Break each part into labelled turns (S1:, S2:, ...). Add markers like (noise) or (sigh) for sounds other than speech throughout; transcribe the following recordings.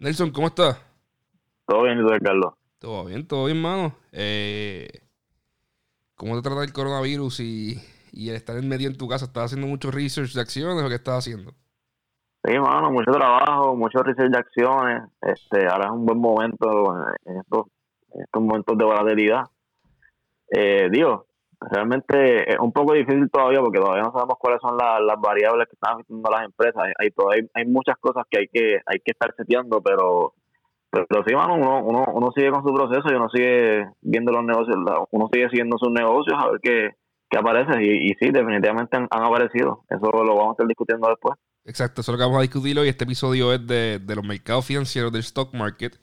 S1: Nelson, ¿cómo estás?
S2: Todo bien, ¿y tú, Carlos?
S1: Todo bien, todo bien, mano. Eh, ¿Cómo te trata el coronavirus y, y el estar en medio en tu casa? ¿Estás haciendo mucho research de acciones o qué estás haciendo?
S2: Sí, mano, mucho trabajo, mucho research de acciones. Este, ahora es un buen momento en estos, en estos momentos de volatilidad. Eh, digo, realmente es un poco difícil todavía porque todavía no sabemos cuáles son las, variables que están afectando a las empresas. Hay, todavía hay, muchas cosas que hay que hay que estar seteando, pero pero, sí, mano, uno, uno, uno sigue con su proceso y uno sigue viendo los negocios, uno sigue siguiendo sus negocios a ver qué, qué aparece. Y, y sí, definitivamente han, aparecido. Eso lo vamos a estar discutiendo después.
S1: Exacto, eso es lo que vamos a discutir hoy. Este episodio es de, de los mercados financieros del stock market.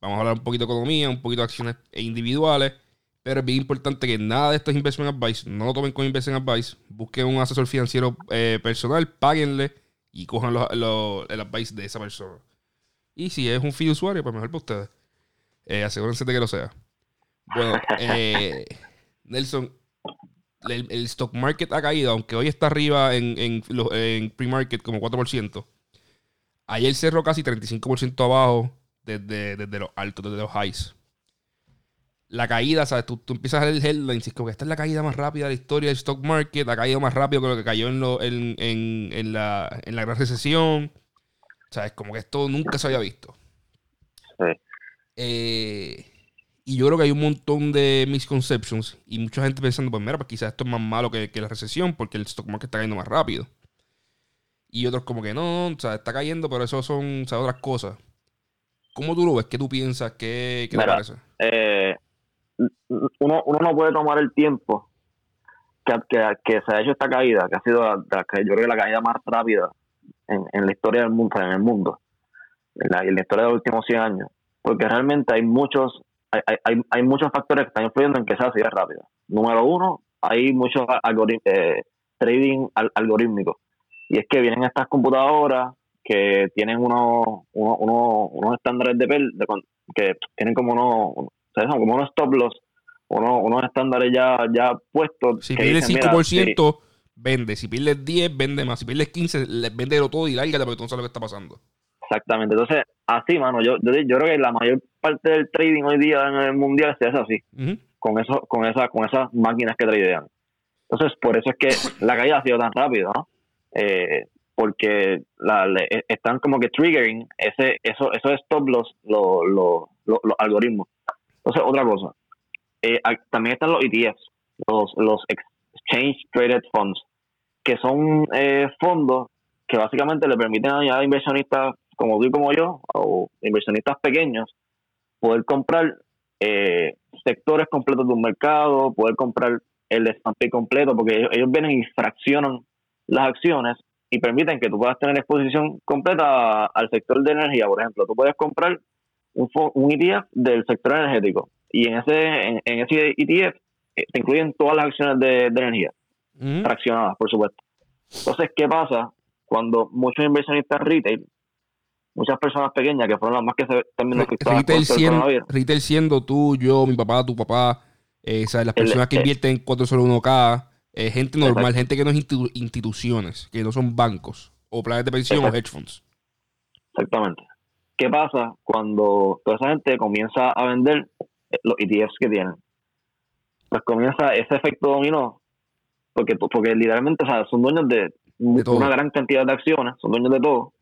S1: Vamos a hablar un poquito de economía, un poquito de acciones individuales pero es bien importante que nada de esto es investment advice. No lo tomen con investment advice. Busquen un asesor financiero eh, personal, páguenle y cojan el advice de esa persona. Y si es un fiduciario, pues mejor para ustedes. Eh, asegúrense de que lo sea. Bueno, (laughs) eh, Nelson, el, stock market ha caído, aunque hoy está arriba en, en, en pre-market como 4%. Ayer cerró casi 35% abajo desde, desde los altos, desde los highs la caída, ¿sabes? Tú, tú empiezas a ver el headline, como que esta es la caída más rápida de la historia del stock market, ha caído más rápido que lo que cayó en, lo, en, en, la, en la gran recesión. ¿Sabes? Como que esto nunca se había visto. Sí. Eh, y yo creo que hay un montón de misconceptions y mucha gente pensando, pues mira, pues quizás esto es más malo que, la recesión porque el stock market está cayendo más rápido. Y otros como que no, o sea, está cayendo, pero eso son otras cosas. ¿Cómo tú lo ves? ¿Qué tú piensas? ¿Qué, qué te parece?
S2: Eh, uno, uno no puede tomar el tiempo que, que, se ha hecho esta caída, que ha sido la, que yo creo la caída más rápida en, en, la historia del mundo, en el mundo, en la, historia de los últimos 100 años, porque realmente hay muchos hay, hay, hay muchos factores que están influyendo en que sea así de rápida. Número uno, hay mucho eh, trading algorítmico. Y es que vienen estas computadoras que tienen unos, unos, unos, estándares de, de, que tienen como unos, como unos stop loss, unos, unos estándares ya, ya puestos.
S1: Si pierdes 5%, vende. Si pierdes 10, vende más. Si pierdes 15, vende todo y lárgate porque tú no sabes lo que está pasando.
S2: Exactamente. Entonces, así, mano, yo, yo, yo, creo que la mayor parte del trading hoy día en el mundial se hace así, con, eso, con, esa, con esas máquinas que tradean. Entonces, por eso es que la caída ha sido tan rápida, ¿no? Eh, porque la, están como que triggering ese, eso, esos stop loss, los, los, los algoritmos. Entonces, otra cosa. Eh, también están los ETFs, los, los Exchange Traded Funds, que son eh, fondos que básicamente le permiten a inversionistas como tú y como yo, o inversionistas pequeños, poder comprar eh, sectores completos de un mercado, poder comprar el S&P completo, porque ellos, vienen y fraccionan las acciones y permiten que tú puedas tener exposición completa al sector de energía, por ejemplo. Tú puedes comprar un, un ETF del sector energético. Y en ese, en, ese ETF eh, te incluyen todas las acciones de, energía, fraccionadas, por supuesto. Entonces, ¿qué pasa cuando muchos inversionistas retail, muchas personas pequeñas que fueron las más que se están viendo
S1: retail, siendo, retail siendo tú, yo, mi papá, tu papá, eh, las personas que invierten en 4 solo 1K, eh, gente normal, gente que no es instituciones, que no son bancos o planes de pensión o hedge funds.
S2: Exactamente. ¿Qué pasa cuando toda esa gente comienza a vender eh, los ETFs que tienen? Pues comienza ese efecto dominó, porque, porque literalmente son dueños de, una gran cantidad de acciones, son dueños de todo.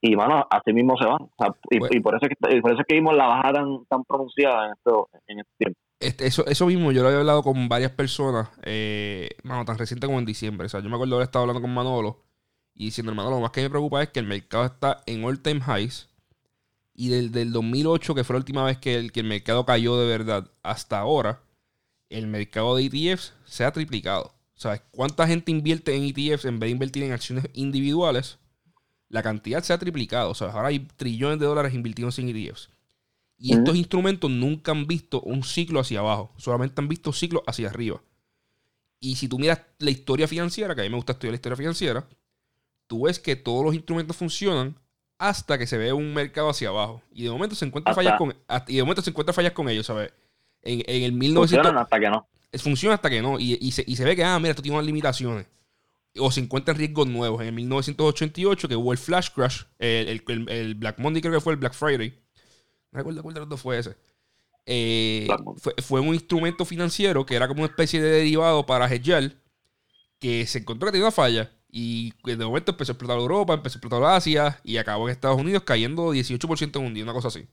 S2: Y bueno, así mismo se van. y, por eso es que, por eso es que vimos la bajada tan, tan pronunciada en, esto, en este tiempo.
S1: Este, eso, eso mismo, yo lo había hablado con varias personas, eh, tan reciente como en diciembre. O sea, yo me acuerdo haber estado hablando con Manolo y diciendo, hermano, lo más que me preocupa es que el mercado está en all time highs y del, del 2008, que fue la última vez que el, que el mercado cayó de verdad, hasta ahora, el mercado de ETFs se ha triplicado. ¿Sabes cuánta gente invierte en ETFs en vez de invertir en acciones individuales? La cantidad se ha triplicado. Sea, ahora hay trillones de dólares invertidos en ETFs. Y estos instrumentos nunca han visto un ciclo hacia abajo, solamente han visto ciclos hacia arriba. Y si tú miras la historia financiera, que a mí me gusta estudiar la historia financiera, tú ves que todos los instrumentos funcionan hasta que se ve un mercado hacia abajo. Y de momento se encuentra fallas con y de momento se encuentra fallas con ellos, ¿sabes? En, el 1900
S2: Funcionan hasta que no.
S1: Funciona hasta que no. Y, se, ve que, ah, mira, esto tiene unas limitaciones. o se encuentran riesgos nuevos. En el 1988, que hubo el Flash Crash, el, Black Monday creo que fue el Black Friday. No recuerdo cuál de los dos fue ese. Eh, fue, un instrumento financiero que era como una especie de derivado para hedgear que se encontró que tenía una falla y de momento empezó a explotar Europa, empezó a explotar Asia y acabó en Estados Unidos cayendo 18% en un día, una cosa así.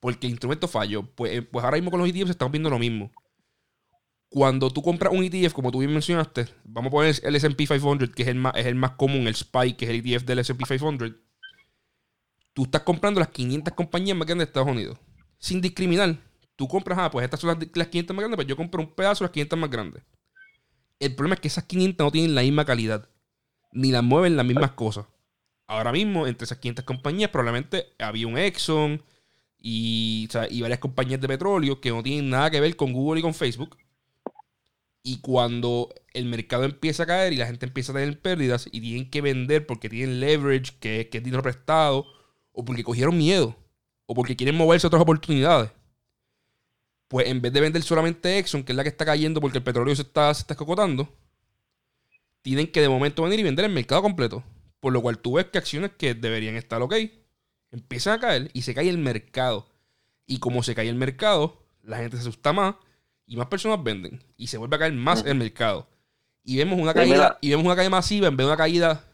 S1: Porque el instrumento falló. Pues, eh, pues ahora mismo con los ETFs estamos viendo lo mismo. Cuando tú compras un ETF, como tú bien mencionaste, vamos a poner el SP 500, que es el más, es el más común, el SPY, que es el ETF del SP 500. Tú estás comprando las 500 compañías más grandes de Estados Unidos. Sin discriminar. Tú compras, ah, pues estas son las, las 500 más grandes, pues yo compro un pedazo de las 500 más grandes. El problema es que esas 500 no tienen la misma calidad. Ni las mueven las mismas cosas. Ahora mismo, entre esas 500 compañías, probablemente había un Exxon y, varias compañías de petróleo que no tienen nada que ver con Google y con Facebook y cuando el mercado empieza a caer y la gente empieza a tener pérdidas y tienen que vender porque tienen leverage, que, que es dinero prestado, o porque cogieron miedo, o porque quieren moverse a otras oportunidades, pues en vez de vender solamente Exxon, que es la que está cayendo porque el petróleo se está, se está escocotando, tienen que de momento venir y vender el mercado completo. Por lo cual tú ves que acciones que deberían estar ok, empiezan a caer y se cae el mercado. Y como se cae el mercado, la gente se asusta más y más personas venden y se vuelve a caer más el mercado. Y vemos una caída, y vemos una caída masiva en vez de una caída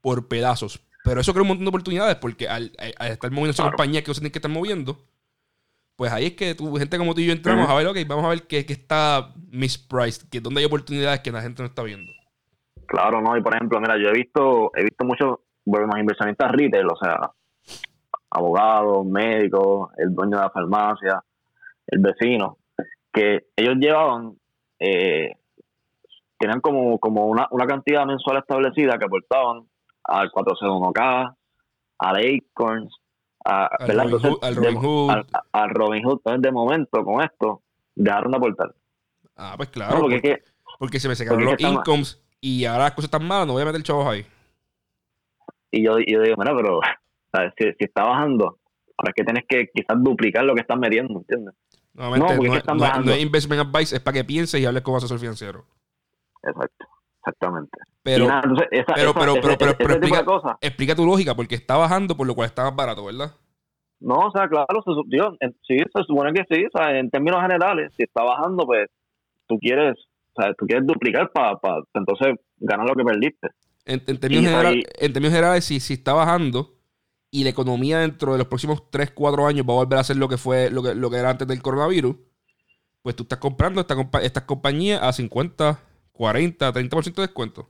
S1: por pedazos. Pero eso crea un montón de oportunidades porque al, estar moviendo esa compañía que no se tienen que estar moviendo, pues ahí es que tu gente como tú y yo entramos a ver, ok, vamos a ver qué, qué está mispriced, que donde hay oportunidades que la gente no está viendo.
S2: Claro, no, y por ejemplo, mira, yo he visto, he visto muchos, bueno, inversionistas retail, o sea, abogados, médicos, el dueño de la farmacia, el vecino, que ellos llevaban, eh, tenían como, como una, una cantidad mensual establecida que aportaban al 401k, al Acorns, a, al, Robin Hood, al, Robin Hood. Al, Robin Hood. Entonces, de momento, con esto, dejaron de aportar.
S1: Ah, pues claro. porque, porque, se me secaron los incomes y ahora las cosas están malas, no voy a meter chavos ahí.
S2: Y yo, yo digo, mira, pero Si, si, está bajando, ahora es que tienes que quizás duplicar lo que estás metiendo, ¿entiendes?
S1: Nuevamente, no, no, no, es investment advice, es para que pienses y hables con asesor financiero.
S2: Exacto, exactamente.
S1: Pero, pero, pero, pero, pero, explica, explica, tu lógica, porque está bajando, por lo cual está más barato, ¿verdad?
S2: No, o sea, claro, se, Dios, sí, se supone que sí, o sea, en términos generales, si está bajando, pues tú quieres, o sea, tú quieres duplicar para entonces ganar lo que perdiste.
S1: En, en términos, generales, en términos generales, si, si está bajando, y la economía dentro de los próximos 3, 4 años va a volver a ser lo que fue lo que, lo que era antes del coronavirus, pues tú estás comprando esta, estas compañías a 50, 40, 30% de descuento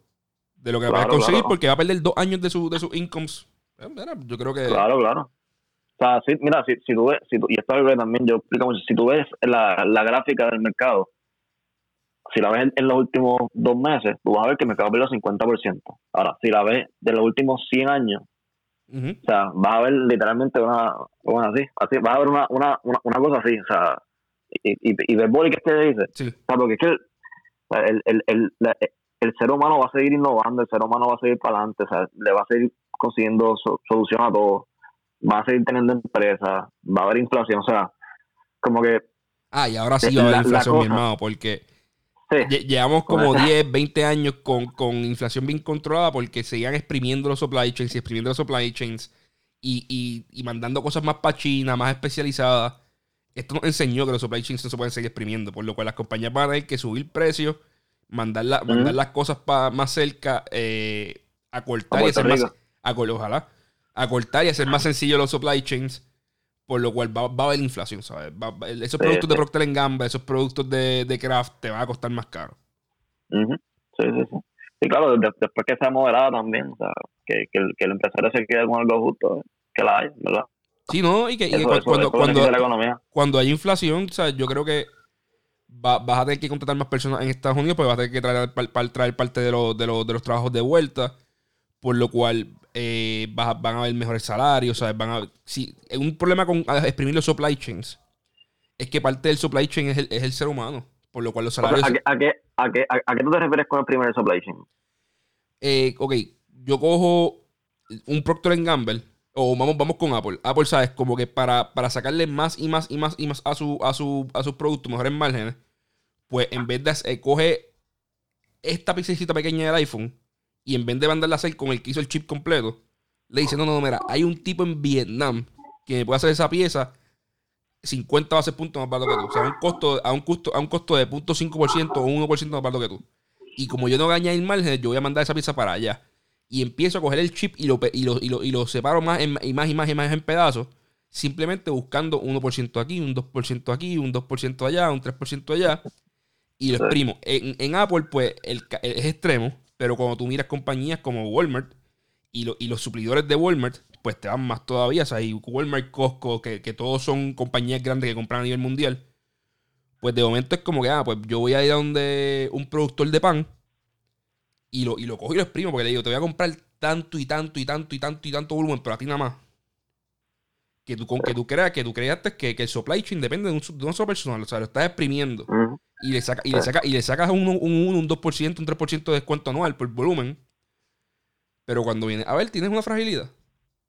S1: de lo que va a conseguir porque va a perder dos años de, su, de sus incomes. Eh, yo creo que...
S2: Claro, claro. O sea, mira, si, si tú ves, si y esto es también yo explico mucho, si tú ves la, la gráfica del mercado, si la ves en, los últimos dos meses, tú vas a ver que el mercado perdió 50%. Ahora, si la ves de los últimos 100 años, o sea, vas a ver literalmente una, una así, así, vas a ver una, una, una, cosa así, o sea, y, y, y ver que te dice, o sea, porque es que el, el, el, el, ser humano va a seguir innovando, el ser humano va a seguir para adelante, o sea, le va a seguir consiguiendo solución a todo, va a seguir teniendo empresas, va a haber inflación, o sea, como que...
S1: Ah, y ahora sí va a haber inflación, mi hermano, porque Llevamos como 10, 20 años con, inflación bien controlada porque seguían exprimiendo los supply chains y exprimiendo los supply chains y, mandando cosas más para China, más especializadas. Esto nos enseñó que los supply chains no se pueden seguir exprimiendo, por lo cual las compañías van a tener que subir precios, mandar, mandar las cosas más cerca, eh, acortar y hacer más. ojalá. Acortar y hacer más sencillo los supply chains por lo cual va, a haber inflación, ¿sabes? esos productos de Procter Gamble, esos productos de, de Kraft te van a costar más caro.
S2: Sí, sí, sí. Y claro, después que sea moderada también, o sea, que, que, el, que el empresario se quede con algo justo, que la haya, ¿verdad?
S1: Sí, ¿no? Y que, cuando, cuando, cuando, hay inflación, o sea, yo creo que va, vas a tener que contratar más personas en Estados Unidos, pues vas a tener que traer, traer parte de, los de, los, de los trabajos de vuelta, por lo cual eh, van a haber mejores salarios, ¿sabes? Van a, si, un problema con exprimir los supply chains es que parte del supply chain es el, es el ser humano, por lo cual los salarios...
S2: ¿A qué, a, qué, a, qué, a, qué tú te refieres con el primer supply chain?
S1: Eh, ok, yo cojo un Procter Gamble o vamos, vamos con Apple. Apple, ¿sabes? Como que para, para sacarle más y más y más y más a, su, a, su, a sus productos, mejores márgenes, pues en vez de eh, coge esta pixelcita pequeña del iPhone y en vez de mandarla a hacer con el que hizo el chip completo, le dice, no, no, no, mira, hay un tipo en Vietnam que me puede hacer esa pieza 50 bases puntos más barato que tú. O sea, a un costo, a un costo, a un costo de 0.5% o 1% más barato que tú. Y como yo no voy a añadir margen, yo voy a mandar esa pieza para allá. Y empiezo a coger el chip y lo, y lo, y lo, separo más, en, y más y más y más en pedazos. Simplemente buscando 1% aquí, un 2% aquí, un 2% allá, un 3% allá. Y lo exprimo. En, en Apple, pues, el, es extremo. Pero cuando tú miras compañías como Walmart y, y los suplidores de Walmart, pues te van más todavía. O sea, hay Walmart, Costco, que, todos son compañías grandes que compran a nivel mundial. Pues de momento es como que, ah, pues yo voy a ir a donde un productor de pan y lo, y lo cojo y lo exprimo porque le digo, te voy a comprar tanto y tanto y tanto y tanto y tanto volumen, pero a ti nada más. Que tú, que tú creas, que tú creaste que, el supply chain depende de, un, de una sola persona. O sea, lo estás exprimiendo. Y le, saca, y, le saca, y le sacas un, un 1, un 2%, un 3% de descuento anual por volumen. Pero cuando viene, a ver, tienes una fragilidad.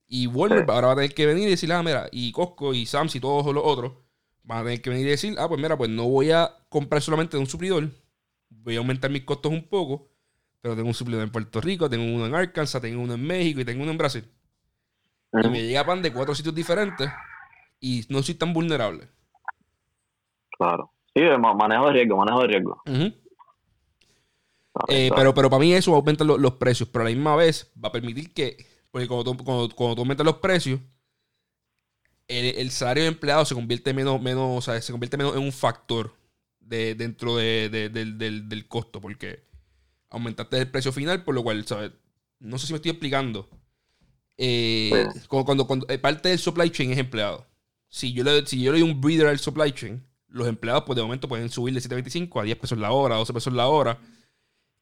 S1: Y Walmart ahora va a tener que venir y decir, ah, mira, y Costco y Sam's y todos los otros van a tener que venir y decir, ah, pues mira, pues no voy a comprar solamente de un suplidor, voy a aumentar mis costos un poco, pero tengo un suplidor en Puerto Rico, tengo uno en Arkansas, tengo uno en México y tengo uno en Brasil. Y me llega pan de cuatro sitios diferentes y no soy tan vulnerable.
S2: Claro. Sí, manejo de riesgo, manejo de riesgo.
S1: Eh, pero, pero para mí eso aumenta los precios, pero a la misma vez va a permitir que porque cuando tú, cuando, aumentas los precios, el, salario de empleado se convierte menos, menos, o sea, se convierte menos en un factor de, dentro del, costo, porque aumentaste el precio final, por lo cual, ¿sabes? No sé si me estoy explicando. Eh, cuando, cuando, eh, parte del supply chain es empleado. Si yo, le, si yo le doy un breather al supply chain, los empleados, pues de momento pueden subir de 7.25 a 10 pesos la hora, 12 pesos la hora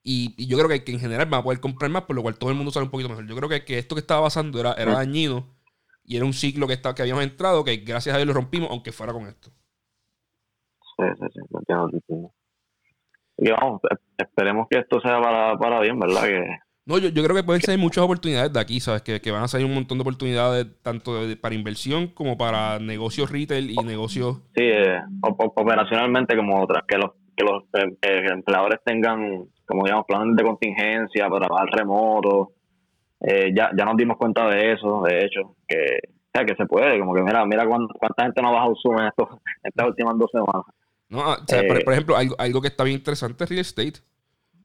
S1: y, yo creo que, en general van a poder comprar más, por lo cual todo el mundo sale un poquito mejor. Yo creo que, que esto que estaba pasando era, era dañino y era un ciclo que, estaba, que habíamos entrado que gracias a Dios lo rompimos, aunque fuera con esto.
S2: Sí, sí, sí, entiendo, Y vamos, esperemos que esto sea para, para bien, ¿verdad? Que,
S1: no, yo, yo creo que pueden ser muchas oportunidades de aquí, ¿sabes? Que, que van a salir un montón de oportunidades tanto para inversión como para negocios retail y negocios...
S2: Sí, eh, operacionalmente como otras, que los, que los eh, eh, empleadores tengan como digamos, planes de contingencia para trabajar remoto. Eh, ya, ya nos dimos cuenta de eso, de hecho, que, sea, que se puede, como que mira, mira cuánta, gente no ha bajado Zoom en, estas últimas dos semanas.
S1: No, ah, o sea, por, eh, ejemplo, algo, algo, que está bien interesante es real estate.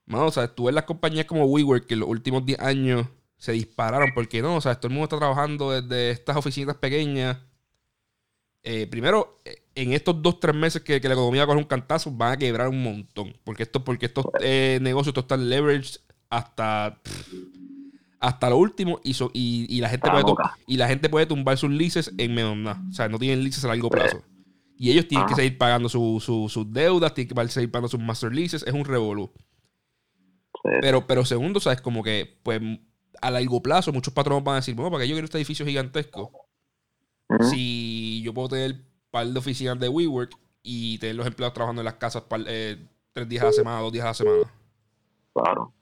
S1: No, o sea, tú ves las compañías como WeWork que en los últimos 10 años se dispararon, porque no, o sea, todo el mundo está trabajando desde estas oficinas pequeñas. Eh, primero, en estos dos, tres meses que, la economía coge un cantazo, van a quebrar un montón. Porque esto, porque estos eh, negocios están leveraged hasta, hasta lo último y, y, la gente puede y la gente puede tumbar sus leases en menos nada. O sea, no tienen leases a largo plazo. Y ellos tienen que seguir pagando sus deudas, tienen que seguir pagando sus master leases. Es un revolú. Pero, pero segundo, ¿sabes? Como que, pues, a largo plazo, muchos patrones van a decir, bueno, ¿para qué yo quiero este edificio gigantesco? Si yo puedo tener par de oficinas de WeWork y tener los empleados trabajando en las casas eh, tres días a la semana, dos días a la semana.
S2: Claro.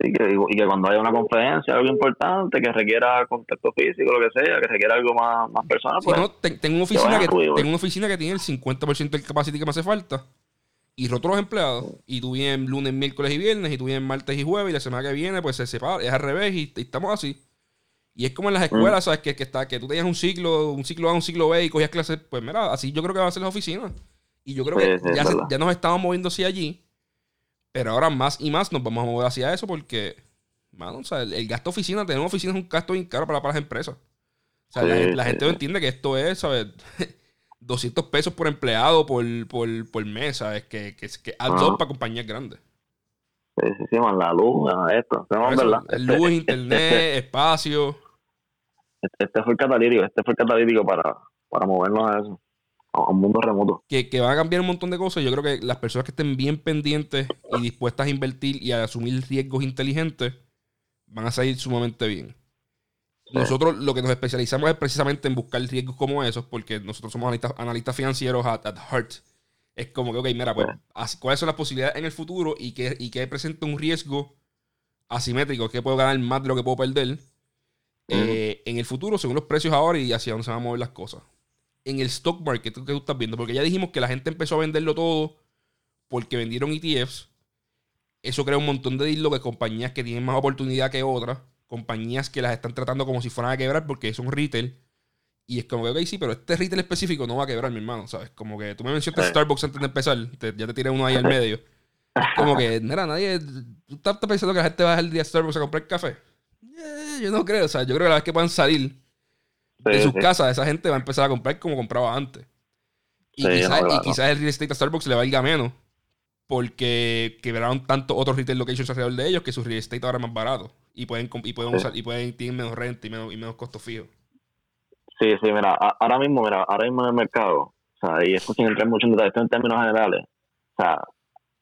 S2: Y que, y que cuando haya una conferencia, algo importante, que requiera contacto físico, lo que sea, que requiera algo más, más personal. Pues,
S1: tengo, una oficina que, tengo una oficina que tiene el 50% del capacity que me hace falta. Y roto los empleados. Y tú vienes lunes, miércoles y viernes. Y tú vienes martes y jueves. Y la semana que viene, pues se separa. Es al revés. y estamos así. Y es como en las escuelas, mm. ¿sabes? Que, que, está, que tú tenías un ciclo, un ciclo A, un ciclo B y cogías clases. Pues mira, así yo creo que va a ser las oficinas. Y yo creo que ya, ya, nos estamos moviendo hacia allí. Pero ahora más y más nos vamos a mover hacia eso porque, mano, o sea, el, gasto oficina, tener una oficina es un gasto bien caro para, para las empresas. O sea, la, gente no entiende que esto es, ¿sabes? (laughs) 200 pesos por empleado por, por, por mes, ¿sabes? Que, que, que ah. para compañías grandes.
S2: Sí, sí, sí, man, la luz, esto.
S1: ¿verdad? Luz, este, internet, este, espacio.
S2: Este, este, fue el catalítico, este fue el catalítico para, para movernos a eso, a un mundo remoto.
S1: Que, que va a cambiar un montón de cosas. Yo creo que las personas que estén bien pendientes y dispuestas a invertir y a asumir riesgos inteligentes van a salir sumamente bien. Nosotros lo que nos especializamos es precisamente en buscar riesgos como esos, porque nosotros somos analistas, financieros at, at heart es como que, ok, mira, pues, ¿cuáles son las posibilidades en el futuro y qué, y qué presenta un riesgo asimétrico? ¿Qué puedo ganar más de lo que puedo perder? Eh, en el futuro, según los precios ahora y hacia dónde se van a mover las cosas. En el stock market, ¿qué tú estás viendo? Porque ya dijimos que la gente empezó a venderlo todo porque vendieron ETFs Eso crea un montón de deals que compañías que tienen más oportunidad que otras, compañías que las están tratando como si fueran a quebrar porque son retail. Y es como que, ok, sí, pero este retail específico no va a quebrar, mi hermano, ¿sabes? Como que tú me mencionaste Starbucks antes de empezar, ya te tiré uno ahí al medio. (laughs) Como que, mira, nadie. ¿Tú estás pensando que la gente va a día a Starbucks a comprar café? Eh, yo no creo, o sea, yo creo que la vez que puedan salir de sus casas, esa gente va a empezar a comprar como compraba antes. Y, quizás, el real estate a Starbucks le valga menos porque quebraron tantos otros retail locations alrededor de ellos que su real estate ahora es más barato y pueden y pueden usar y pueden tener menos renta y menos, y menos costos fijos.
S2: Sí, sí, mira, ahora mismo, mira, ahora mismo en el mercado, o sea, y esto sin entrar mucho en detalle, en términos generales, o sea,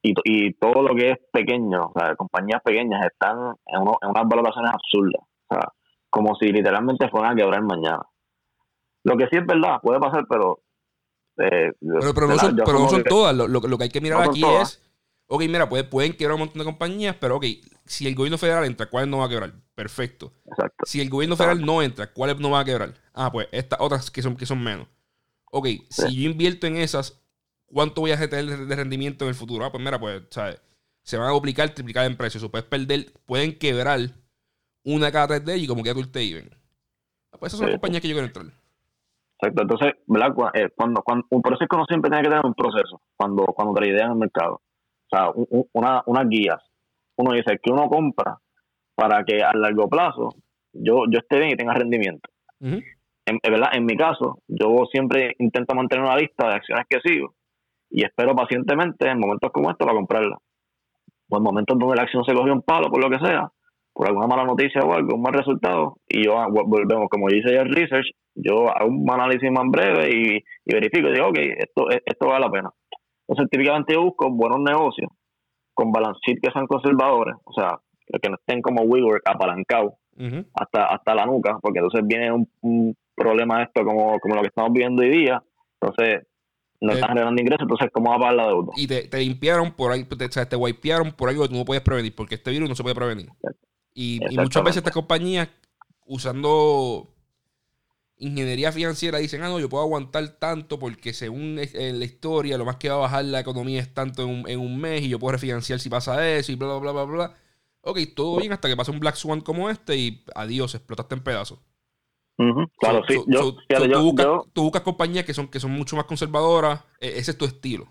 S2: y, y todo lo que es pequeño, o sea, compañías pequeñas están en, uno, en unas valoraciones absurdas, o sea, como si literalmente fueran a quebrar mañana. Lo que sí es verdad, puede pasar, pero
S1: eh, pero, no son, pero no son todas. Lo, lo, que hay que mirar aquí es. Ok, mira, puede, pueden quebrar un montón de compañías, pero ok, si el gobierno federal entra, ¿cuáles no va a quebrar? Perfecto. Exacto. Si el gobierno federal no entra, ¿cuáles no va a quebrar? Ah, pues estas otras que son, que son menos. Ok, si yo invierto en esas, ¿cuánto voy a tener de rendimiento en el futuro? Ah, pues mira, pues, ¿sabes? Se van a duplicar, triplicar en precios. O puedes perder, pueden quebrar una cada tres de ellos y como que tú te iban. Ah, pues esas son las compañías que yo quiero entrar.
S2: Exacto. Entonces, ¿verdad? Eh, cuando, cuando, por eso es que uno siempre tiene que tener un proceso cuando, cuando te en el mercado. O sea, una, unas guías. Uno dice que uno compra para que a largo plazo yo, yo esté bien y tenga rendimiento. en, ¿verdad? en mi caso, yo siempre intento mantener una lista de acciones que sigo y espero pacientemente en momentos como estos para comprarla. O en momentos donde la acción se cogió un palo, por lo que sea, por alguna mala noticia o algo, un mal resultado, y yo ah, volvemos, como dice el research, yo hago un análisis más breve y, verifico y digo, ok, esto, esto vale la pena. Entonces, típicamente yo busco buenos negocios con balance sheet que sean conservadores, o sea, que no estén como WeWork apalancados hasta, hasta la nuca, porque entonces viene un, problema esto como, como lo que estamos viviendo hoy día, entonces no están generando ingresos, entonces ¿cómo va a pagar la deuda?
S1: Y te, limpiaron por ahí, te, o sea, te wipearon por algo que tú no podías prevenir, porque este virus no se puede prevenir. Y, y, muchas veces estas compañías, usando ingeniería financiera dicen, ah, no, yo puedo aguantar tanto porque según la historia, lo más que va a bajar la economía es tanto en un, mes y yo puedo refinanciar si pasa eso y bla, bla, bla, bla, bla. Ok, todo bien hasta que pasa un Black Swan como este y adiós, explotaste en pedazos.
S2: Claro, sí. yo,
S1: tú, buscas, compañías que son, que son mucho más conservadoras. E, ese es tu estilo.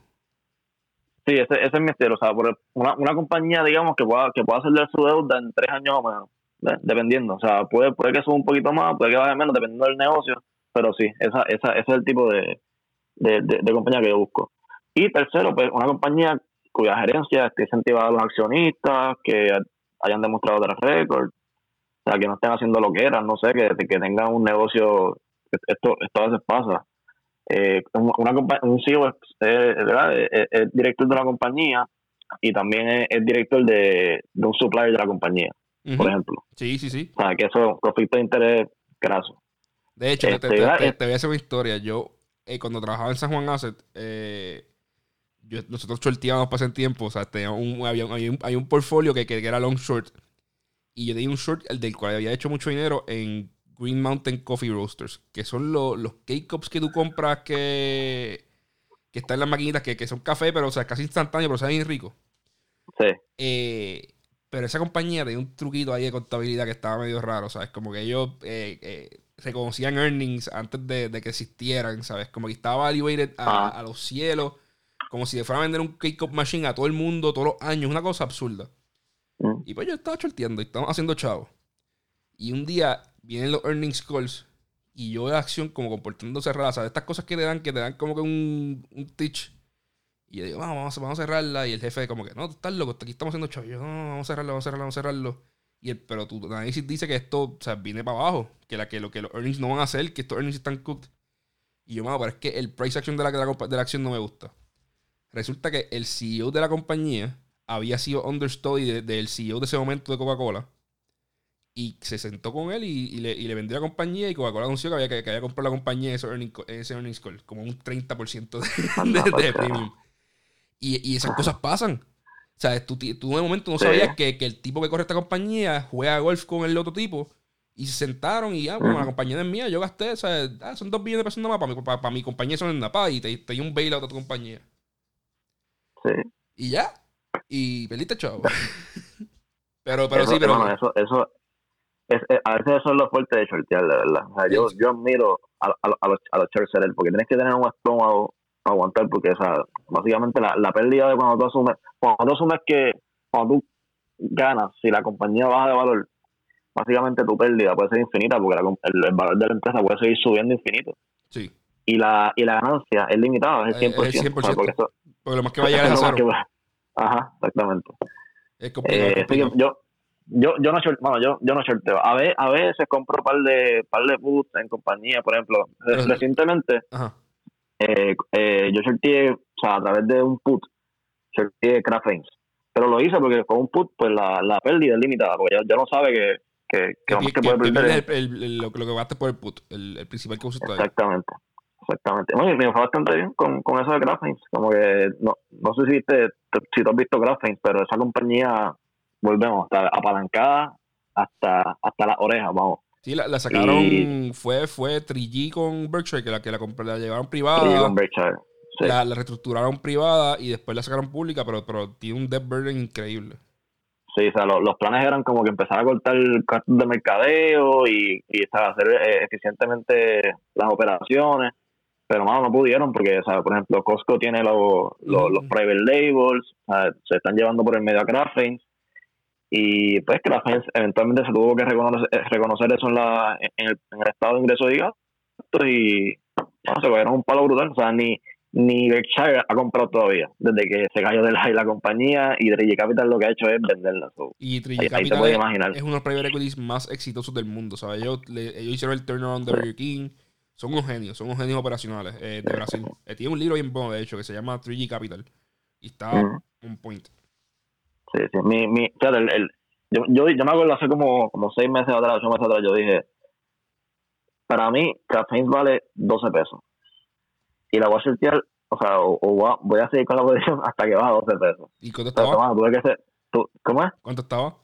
S2: Sí, ese, ese es mi estilo. O sea, una, una compañía, digamos, que pueda, que pueda hacer su deuda en tres años o menos dependiendo. O sea, puede, puede que suba un poquito más, puede que vaya menos, dependiendo del negocio, pero sí, esa, esa, ese es el tipo de, de, compañía que yo busco. Y tercero, pues una compañía cuya gerencia esté incentivada a los accionistas, que hayan demostrado track record, o sea, que no estén haciendo lo que eran, no sé, que, que tengan un negocio, esto, esto a veces pasa. Eh, una, un CEO es, es, director de una compañía y también es, director de, de un supplier de la compañía por ejemplo.
S1: Sí, sí, sí.
S2: O sea, que eso, conflicto de interés graso.
S1: De hecho, te, este, te, voy a hacer una historia. Yo, eh, cuando trabajaba en San Juan Asset, eh, nosotros shorteábamos para ese tiempo. O sea, tenía un, había, un, un, portfolio que, que, era long short. Y yo tenía un short el del cual había hecho mucho dinero en Green Mountain Coffee Roasters, que son los, los K-Cups que tú compras que, que están en las maquinitas, que, que son café, pero o sea, casi instantáneo, pero saben bien rico.
S2: Sí.
S1: Eh, pero esa compañía tenía un truquito ahí de contabilidad que estaba medio raro, ¿sabes? Como que ellos eh, eh, reconocían earnings antes de, que existieran, ¿sabes? Como que estaba valuated a, ah. a, los cielos, como si le fuera a vender un K-Cup machine a todo el mundo todos los años, una cosa absurda. Mm. Y pues yo estaba chorteando y estamos haciendo chavo. Y un día vienen los earnings calls y yo de acción como comportándose rara, ¿sabes? Estas cosas que te dan, que te dan como que un, un teach y yo digo, vamos, vamos a cerrarla. Y el jefe, como que, no, tú estás loco, aquí estamos haciendo no, vamos a cerrarlo, vamos a cerrarlo, vamos a cerrarlo. Y el, pero tu análisis dice que esto, o sea, viene para abajo. Que, la, que, lo, que los earnings no van a hacer, que estos earnings están cooked. Y yo, mano, pero es que el price action de la, de la, acción no me gusta. Resulta que el CEO de la compañía había sido understudy del CEO de ese momento de Coca-Cola. Y se sentó con él y, le, y, le, vendió la compañía. Y Coca-Cola anunció que había que, que había comprado la compañía en ese earnings, ese earnings call, como un 30% (laughs) de, de, de premium. Y, esas cosas pasan. O sea, tú, tú de momento no sabías que, el tipo que corre esta compañía juega golf con el otro tipo. Y se sentaron y, ah, bueno, la compañía es mía, yo gasté, o sea, ah, son dos billones de pesos nada más, para mi, para, mi compañía son en Napa y te, te di un bailout a tu compañía.
S2: Sí.
S1: Y ya. y perdiste chavo. (laughs) pero, pero sí, pero.
S2: eso, eso, es, a veces eso es lo fuerte de shortear, de verdad. O sea, yo, yo admiro a, a, a los, a los porque tienes que tener un estómago para aguantar, porque, o sea, básicamente la, la pérdida de cuando tú asumes, cuando tú asumes que cuando tú ganas, si la compañía baja de valor, básicamente tu pérdida puede ser infinita, porque el, valor de la empresa puede seguir subiendo infinito.
S1: Sí.
S2: Y la, y la ganancia es limitada, es el 100%. Es 100%. porque,
S1: porque, lo más que va a llegar es cero.
S2: Ajá, exactamente. Es eh, yo, yo, yo no bueno, yo, yo no shorteo. A, veces, a veces compro un par de, par de puts en compañía, por ejemplo. Recientemente, eh, eh, yo shorteé, o sea, a través de un put, shorteé Craft Pero lo hice porque con un put, pues la, la pérdida es limitada, porque ya, no sabe que, que, que, que, puede perder.
S1: El, lo, que gaste por el put, el, principal que usa
S2: Exactamente. Exactamente. Bueno, me fue bastante bien con, con eso de Graphics. Como que no, no sé si, te, si tú has visto Graphics, pero esa compañía volvemos, hasta apalancada hasta, hasta las orejas, vamos.
S1: Sí, la, sacaron, fue, fue 3G con Berkshire, que la que la, la llevaron privada.
S2: con Berkshire.
S1: La, reestructuraron privada y después la sacaron pública, pero, pero tiene un debt burden increíble.
S2: Sí, o sea, los planes eran como que empezar a cortar costos de mercadeo y, y hacer eh, eficientemente las operaciones, pero más no pudieron porque, o sea, por ejemplo, Costco tiene los, los, private labels, se están llevando por el medio a y pues que la eventualmente se tuvo que reconocer, eh, reconocer eso en, la, en, el, estado de ingreso de gastos y no, se cogieron un palo brutal. O sea, ni, ni Berkshire ha comprado todavía, desde que se cayó de la, la compañía y Triggy Capital lo que ha hecho es venderla.
S1: y Triggy Capital es, imaginar. es uno de los private equities más exitosos del mundo. ¿sabes? Ellos, ellos hicieron el turnaround de Burger King. Son unos genios, son unos genios operacionales eh, de Brasil. Eh, tiene un libro bien bueno, de hecho, que se llama 3G Capital. Y está un point.
S2: Sí, sí. Mi, mi, el, el, yo, yo, yo me acuerdo hace como, como seis meses atrás, ocho meses atrás, yo dije, para mí, Café vale 12 pesos. Y la voy a sortear, o sea, o, voy a seguir con la posición (laughs) hasta que baja 12 pesos.
S1: ¿Y cuánto estaba?
S2: tuve que ser, ¿Cómo es?
S1: ¿Cuánto estaba?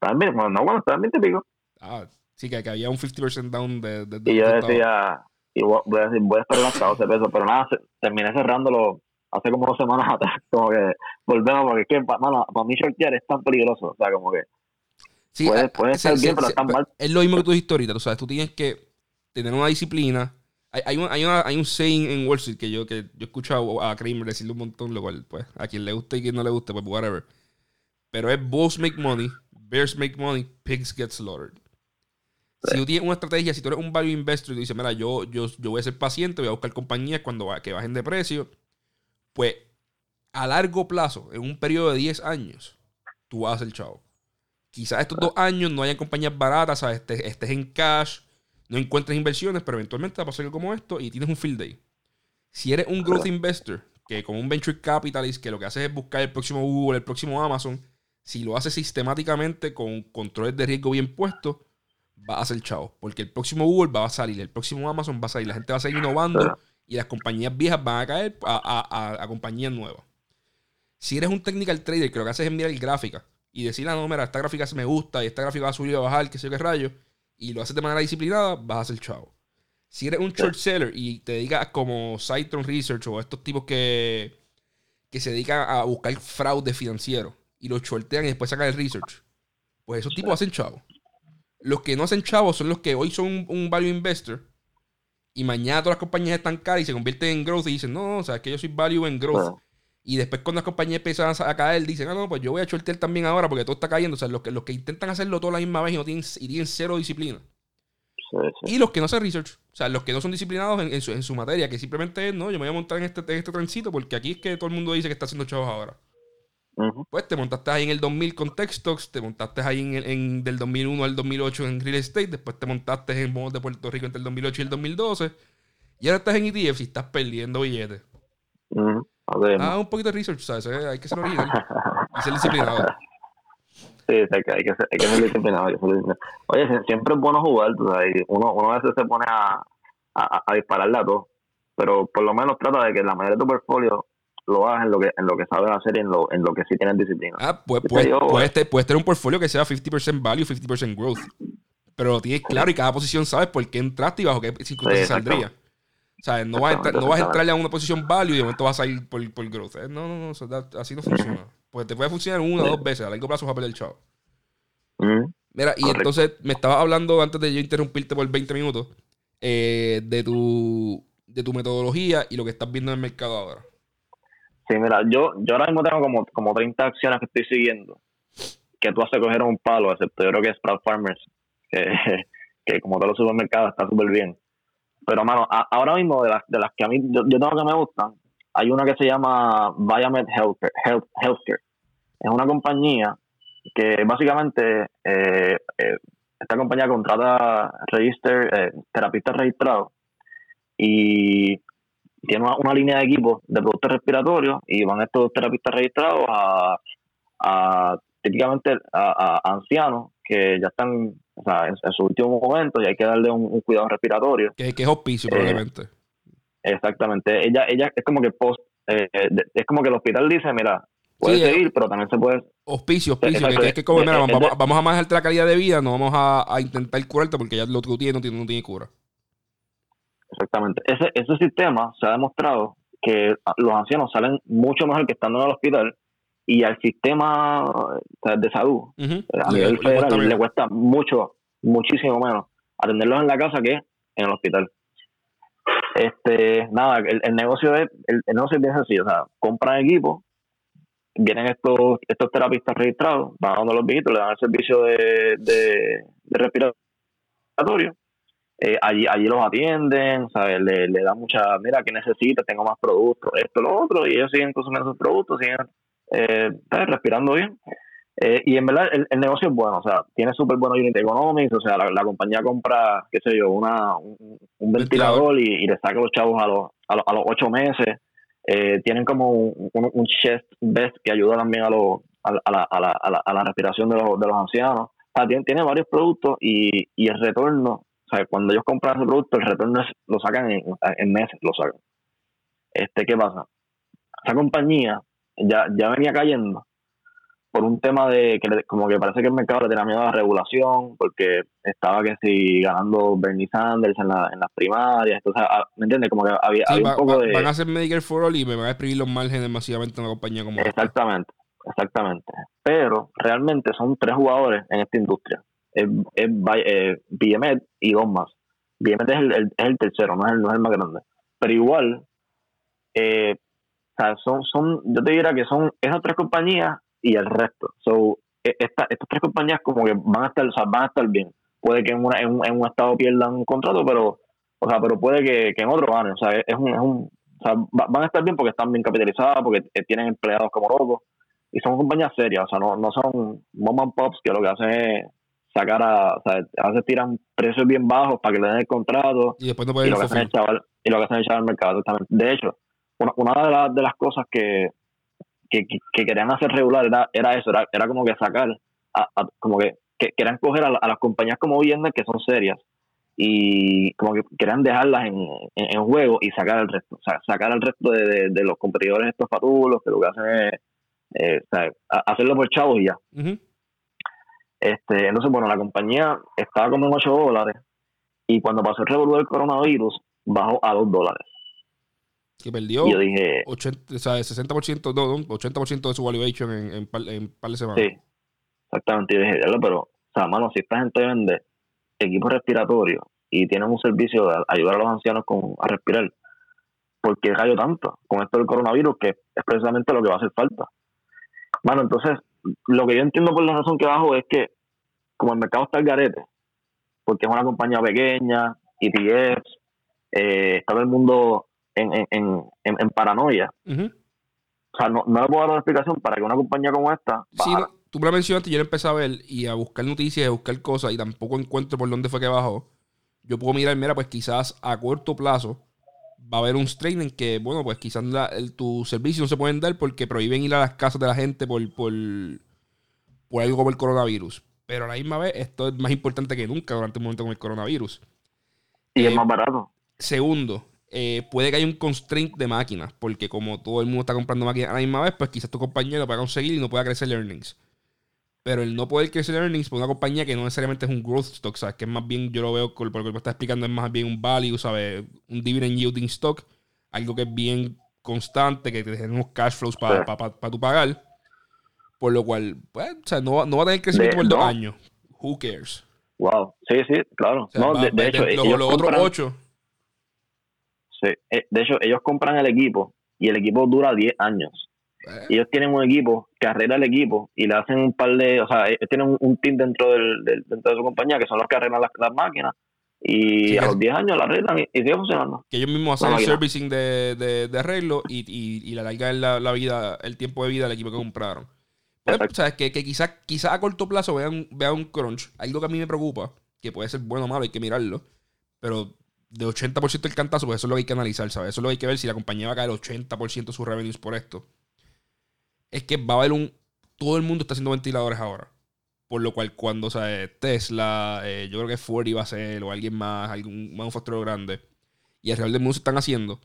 S2: También, bueno, no, bueno, estaba en 20 y pico.
S1: Ah, sí, que, que había un 50% down de, de,
S2: Y yo decía, y voy, a decir, voy a esperar hasta 12 pesos, pero nada, terminé cerrándolo hace como dos semanas atrás, (laughs) como que volvemos, porque es que, mano, para mí shortear es tan peligroso, o sea, como que
S1: sí, puede, ah, puede ser bien, pero es tan mal. Es lo mismo que tú dijiste ahorita, tú sabes, tú tienes que tener una disciplina. Hay, hay, un, hay, una, hay un saying en Wall Street que yo, que yo he escuchado a Kramer decirle un montón, lo cual, pues, a quien le guste y quien no le guste, pues, whatever. Pero es bulls make money, bears make money, pigs get slaughtered. Si tú tienes una estrategia, si tú eres un value investor y tú dices, mira, yo, yo, yo voy a ser paciente, voy a buscar compañías cuando que bajen de precio, pues a largo plazo, en un periodo de 10 años, tú vas a ser chavo. Quizás estos dos años no hayan compañías baratas, ¿sabes? Estés, estés en cash, no encuentres inversiones, pero eventualmente va a pasar algo como esto y tienes un field day. Si eres un growth investor, que como un venture capitalist, que lo que haces es buscar el próximo Google, el próximo Amazon, si lo haces sistemáticamente con controles de riesgo bien puestos, va a ser chavo. Porque el próximo Google va a salir, el próximo Amazon va a salir, la gente va a seguir innovando y las compañías viejas van a caer a, compañías nuevas. Si eres un technical trader que lo que haces es mirar el gráfica y decir, ah, no, mira, esta gráfica se me gusta y esta gráfica va a subir y a bajar, que sé yo qué rayo, y lo haces de manera disciplinada, vas a ser chavo. Si eres un short seller y te dedicas como Citron Research o estos tipos que, que se dedican a buscar fraude financiero y lo shortean y después sacan el research, pues esos tipos hacen chavo. Los que no hacen chavo son los que hoy son un value investor y mañana todas las compañías están caras y se convierten en growth y dicen, no, o sea, que yo soy value en growth. Y después cuando las compañías empiezan a caer, dicen, ah, no, pues yo voy a shortear también ahora porque todo está cayendo. O sea, los que, los que intentan hacerlo todo la misma vez y, no tienen, y tienen cero disciplina. Y los que no hacen research, o sea, los que no son disciplinados en, su, en su, materia, que simplemente es, no, yo me voy a montar en este, en este transito porque aquí es que todo el mundo dice que está haciendo chavos ahora. Pues te montaste ahí en el 2000 con Textox, te montaste ahí en, en, del 2001 al 2008 en Real Estate, después te montaste en modos de Puerto Rico entre el 2008 y el 2012, y ahora estás en ETF y estás perdiendo billetes. Ah, un poquito de research, ¿sabes? Eh, hay que ser original y ser disciplinado. (laughs)
S2: Sí, hay que, hay que, ser, hay que ser disciplinado. Oye, siempre es bueno jugar, tú sabes. Uno, uno a veces se pone a, a, a dispararle a todo, pero por lo menos trata de que la mayoría de tu portfolio lo hagas en lo que en lo que sabes hacer y en lo, en lo que sí tienes disciplina.
S1: Ah, pues, pues, puedes, tener un portfolio que sea 50% value, 50% growth. Pero lo tienes claro y cada posición sabes por qué entraste y bajo qué circunstancias saldría. O sea, no vas, a no vas a entrarle a una posición value y de momento vas a ir por, por growth. ¿eh? No, no, no, así no funciona. Pues te puede funcionar una o dos veces. A largo plazo vas a perder el chavo. Mira, y entonces me estabas hablando antes de yo interrumpirte por 20 minutos eh, de, tu, de tu metodología y lo que estás viendo en el mercado ahora.
S2: Sí, mira, yo, yo ahora mismo tengo como, como 30 acciones que estoy siguiendo que tú haces coger un palo, excepto yo creo que Sprout Farmers, que, (laughs) que como todos los supermercados está súper bien. Pero, mano, ahora mismo de las, de las que a mí, yo, tengo que me gustan, hay una que se llama Viamed Healthcare. Healthcare. Es una compañía que básicamente eh, eh, esta compañía contrata register, eh, terapistas registrados y tiene una, línea de equipos de productos respiratorios y van estos terapistas registrados a, a típicamente a, ancianos que ya están en, su último momento y hay que darle un, cuidado respiratorio.
S1: Que, es hospicio, probablemente.
S2: Exactamente. Ella, ella es como que post, es como que el hospital dice, mira, Puede seguir, pero también se puede.
S1: Hospicio, hospicio. es que como, mira, vamos, vamos, a manejarte la calidad de vida, no vamos a, intentar curarte porque ya lo que tú tienes no tiene, no tiene cura.
S2: Exactamente. Ese, ese sistema se ha demostrado que los ancianos salen mucho mejor que estando en el hospital y al sistema de salud eh, a nivel federal le cuesta mucho, muchísimo menos atenderlos en la casa que en el hospital. Este, nada, el, negocio es, el, el, negocio es bien sencillo, o sea, compran equipo, vienen estos, estos terapistas registrados, van a los viejitos, le dan el servicio de, de, respiratorio. Eh, allí, allí los atienden, ¿sabes? Le, le dan mucha, mira, ¿qué necesitas? Tengo más productos, esto, lo otro, y ellos siguen consumiendo esos productos, siguen eh, respirando bien. Eh, y en verdad el, negocio es bueno, o sea, tiene súper buenos unit economics, o sea, la, compañía compra, qué sé yo, una, un, ventilador, y, le saca los chavos a los, a los, a los ocho meses. Eh, tienen como un, un, chest vest que ayuda también a, lo, a, la, a, la, a, la, respiración de, los, de los ancianos. O sea, tiene, tiene varios productos y, y el retorno, o sea, cuando ellos compran ese producto, el retorno es, lo sacan en, en meses, lo sacan. Este, ¿Qué pasa? Esa compañía ya, ya venía cayendo por un tema de que como que parece que el mercado le tenía miedo a la regulación, porque estaba que si ganando Bernie Sanders en, la, en las primarias, entonces, ah, ¿me entiendes? Como que había, un poco de...
S1: Van a hacer Medicare for All y me van a exprimir los márgenes masivamente en una compañía como
S2: Exactamente, exactamente. Pero realmente son tres jugadores en esta industria. Es, es eh, BMED y dos más. BMED es el, es el tercero, no es el, no es el más grande. Pero igual, eh, o sea, son, son, yo te diría que son esas tres compañías y el resto. So, e, esta, estas tres compañías como que van a estar, o sea, van a estar bien. Puede que en, una, en, un, estado pierdan un contrato, pero, o sea, pero puede que, en otro ganen. O sea, es un, es un o sea, van a estar bien porque están bien capitalizadas, porque eh, tienen empleados como locos. Y son compañías serias, o sea, no, no son mom and pops que lo que hacen es sacar a, o sea, a veces tiran precios bien bajos para que le den el contrato
S1: y después no pueden
S2: y lo que hacen chaval, y lo que hacen echar al mercado De hecho, una, una de, de las cosas que, que, querían hacer regular era, era eso, era, era como que sacar, a, como que, querían coger a, las compañías como viviendas que son serias y como que querían dejarlas en, en, juego y sacar el resto, o sea, sacar al resto de, de, los competidores estos fatulos que lo que hacen es eh, hacerlo por chavos y ya. Este Entonces, bueno, la compañía estaba como en 8 dólares y cuando pasó el revolver del coronavirus bajó a 2 dólares
S1: que perdió yo dije, 80, o sea, 60%, no, 80% de su valuation en, en, par, en par de semanas.
S2: Sí, exactamente. Yo dije, pero, o sea, mano, si esta gente vende equipos respiratorios y tienen un servicio de ayudar a los ancianos con, a respirar, ¿por qué cayó tanto con esto del coronavirus? Que es precisamente lo que va a hacer falta. Mano, entonces, lo que yo entiendo por la razón que bajo es que, como el mercado está al garete, porque es una compañía pequeña, ETFs, eh, está todo el mundo en, en, en, en paranoia. O sea, no, no le puedo dar una explicación para que una compañía como esta.
S1: Sí, tú me lo mencionaste, yo empecé a ver y a buscar noticias, a buscar cosas y tampoco encuentro por dónde fue que bajó. Yo puedo mirar, mira, pues quizás a corto plazo va a haber un strain en que, bueno, pues quizás el, tu servicio no se pueden dar porque prohíben ir a las casas de la gente por, por, por algo como el coronavirus. Pero a la misma vez, esto es más importante que nunca durante un momento con el coronavirus.
S2: Y es eh, más barato.
S1: Segundo, eh, puede que haya un constraint de máquinas, porque como todo el mundo está comprando máquinas a la misma vez, pues quizás tu compañero pueda conseguir y no pueda crecer earnings. Pero el no poder crecer earnings por una compañía que no necesariamente es un growth stock, ¿sabes? Que es más bien, yo lo veo, por lo que me está explicando, es más bien un value, ¿sabes? Un dividend yielding stock, algo que es bien constante, que te unos cash flows para tu pagar. Por lo cual, pues, o sea, no, va a tener crecimiento por dos años. Who cares?
S2: Wow, sí, sí, claro. no, de, hecho,
S1: los otros ocho.
S2: Sí, de hecho, ellos compran el equipo y el equipo dura 10 años. Eh. ellos tienen un equipo que arregla el equipo y le hacen un par de, o sea, ellos tienen un, team dentro, del, dentro de su compañía que son los que arreglan las, máquinas y a los 10 años la arreglan y, sigue funcionando.
S1: Que ellos mismos hacen el servicing de, de, arreglo y, y, y le alargan la, la, vida, el tiempo de vida del equipo que compraron. Pues, ¿sabes? Que, que quizás quizá a corto plazo vean, vean un crunch. Algo que a mí me preocupa, que puede ser bueno o malo, hay que mirarlo. Pero de 80% del cantazo, pues eso es lo que hay que analizar, ¿sabes? Eso es lo que hay que ver si la compañía va a caer 80% de sus revenues por esto es que va a haber un. Todo el mundo está haciendo ventiladores ahora. Por lo cual, cuando o sea, Tesla, eh, yo creo que Ford iba a ser, o alguien más, algún manufacturero grande, y alrededor del mundo se están haciendo.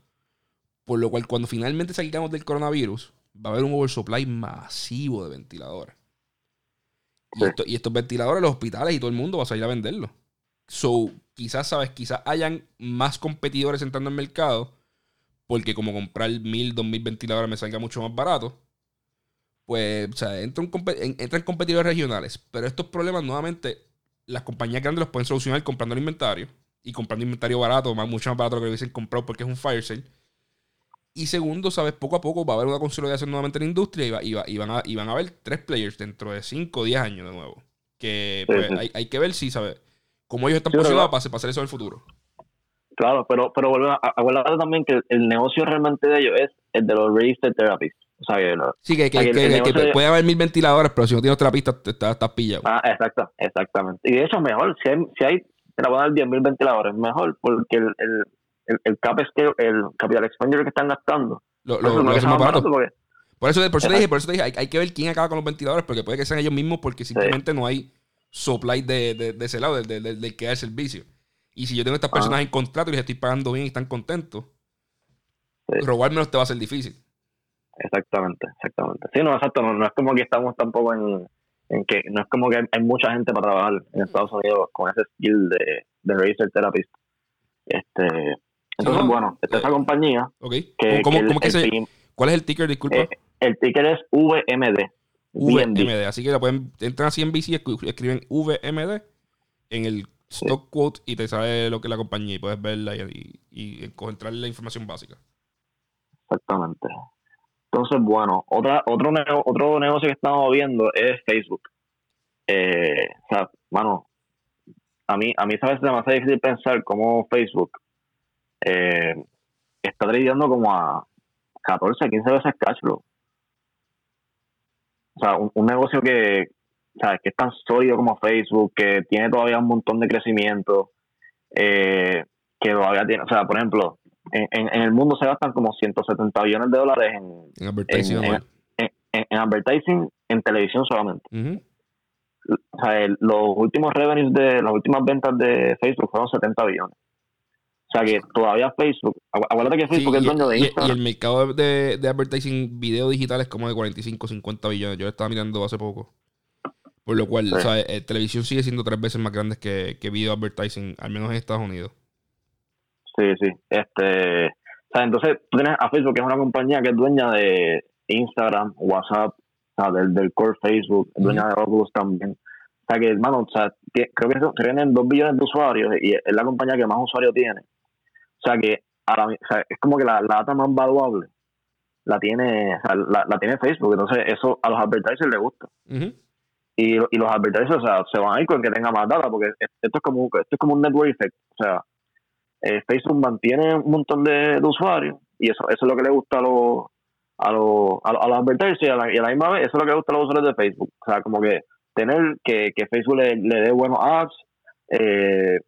S1: Por lo cual, cuando finalmente salgamos del coronavirus, va a haber un oversupply masivo de ventiladores. Y, estos ventiladores, los hospitales y todo el mundo va a salir a venderlos. So, quizás, ¿sabes? Quizás hayan más competidores entrando en el mercado. Porque como comprar mil, dos mil ventiladores me salga mucho más barato pues, o sea, entran, entran competidores regionales. Pero estos problemas, nuevamente, las compañías grandes los pueden solucionar comprando el inventario. Y comprando inventario barato, más, mucho más barato de lo que hubiesen comprado porque es un fire sale. Y segundo, sabes, poco a poco va a haber una consolidación nuevamente en la industria y, y, van, a, y van a haber tres players dentro de 5 o 10 años de nuevo. Que pues, hay, hay, que ver si, ¿sabes? Cómo ellos están posicionados para, hacer eso en el futuro.
S2: Claro, pero, pero volver a, también que el negocio realmente de ellos es el de los registered therapists. Sea, que,
S1: sí, que, que, puede haber mil ventiladores, pero si no tienes otra pista, estás, estás pillado.
S2: Ah, exacto, exactamente. Y de hecho, mejor, si hay, si hay te la van a dar 10 mil ventiladores, mejor, porque el, el, el, el, cap es que el capital expenditure que están gastando.
S1: Lo, lo, lo más barato. Por eso, por eso te dije, por eso te dije, hay, hay, que ver quién acaba con los ventiladores, porque puede que sean ellos mismos, porque simplemente no hay supply de, de, de ese lado, del, del, del, que da el servicio. Y si yo tengo estas personas en contrato y les estoy pagando bien y están contentos, robármelos te va a ser difícil.
S2: Exactamente, exactamente. Sí, no, exacto, no, es como que estamos tampoco en, en, que, no es como que hay mucha gente para trabajar en Estados Unidos con ese skill de, de research therapist. Este, entonces, bueno, esta es la compañía.
S1: Que, ¿Cómo, cómo que se, ¿Cuál es el ticker, disculpa? Eh,
S2: el ticker es VMD.
S1: VMD, así que la pueden, entran así en BC y escriben VMD en el stock quote y te sale lo que es la compañía y puedes verla y, y, y encontrar la información básica.
S2: Exactamente. Entonces, bueno, otra, otro, otro negocio que estamos viendo es Facebook. Eh, o sea, mano, a mí, a mí a veces me hace difícil pensar cómo Facebook eh, está tradeando como a 14, 15 veces cash flow. O sea, un, negocio que, ¿sabes? que es tan sólido como Facebook, que tiene todavía un montón de crecimiento, eh, que todavía tiene, o sea, por ejemplo, en, el mundo se gastan como 170 billones de dólares en,
S1: en advertising,
S2: en, advertising en televisión solamente. o sea, los últimos revenues de las últimas ventas de Facebook fueron 70 billones. O sea que todavía Facebook, acuérdate que Facebook es dueño de Instagram.
S1: Y, el mercado de, de advertising video digital es como de 45, 50 billones. Yo lo estaba mirando hace poco. Por lo cual, o sea, eh, televisión sigue siendo tres veces más grande que, que video advertising, al menos en Estados Unidos.
S2: Sí, sí. Este, o sea, entonces tú tienes a Facebook, que es una compañía que es dueña de Instagram, WhatsApp, o sea, del, del core Facebook, dueña de Oculus también. O sea, que, hermano, o sea, creo que tienen dos billones de usuarios y es la compañía que más usuarios tiene. O sea, que ahora, o sea, es como que la, data más valuable la tiene, o sea, la, la, tiene Facebook. Entonces, eso a los advertisers les gusta. y, y los advertisers, o sea, se van a ir con que tenga más data, porque esto es como, esto es como un network effect. O sea, eh, Facebook mantiene un montón de, usuarios y eso, eso es lo que le gusta a los a los, a, los advertisers y a, la, misma vez eso es lo que le gusta a los usuarios de Facebook. O sea, como que tener que, que Facebook le, dé buenos ads, eh,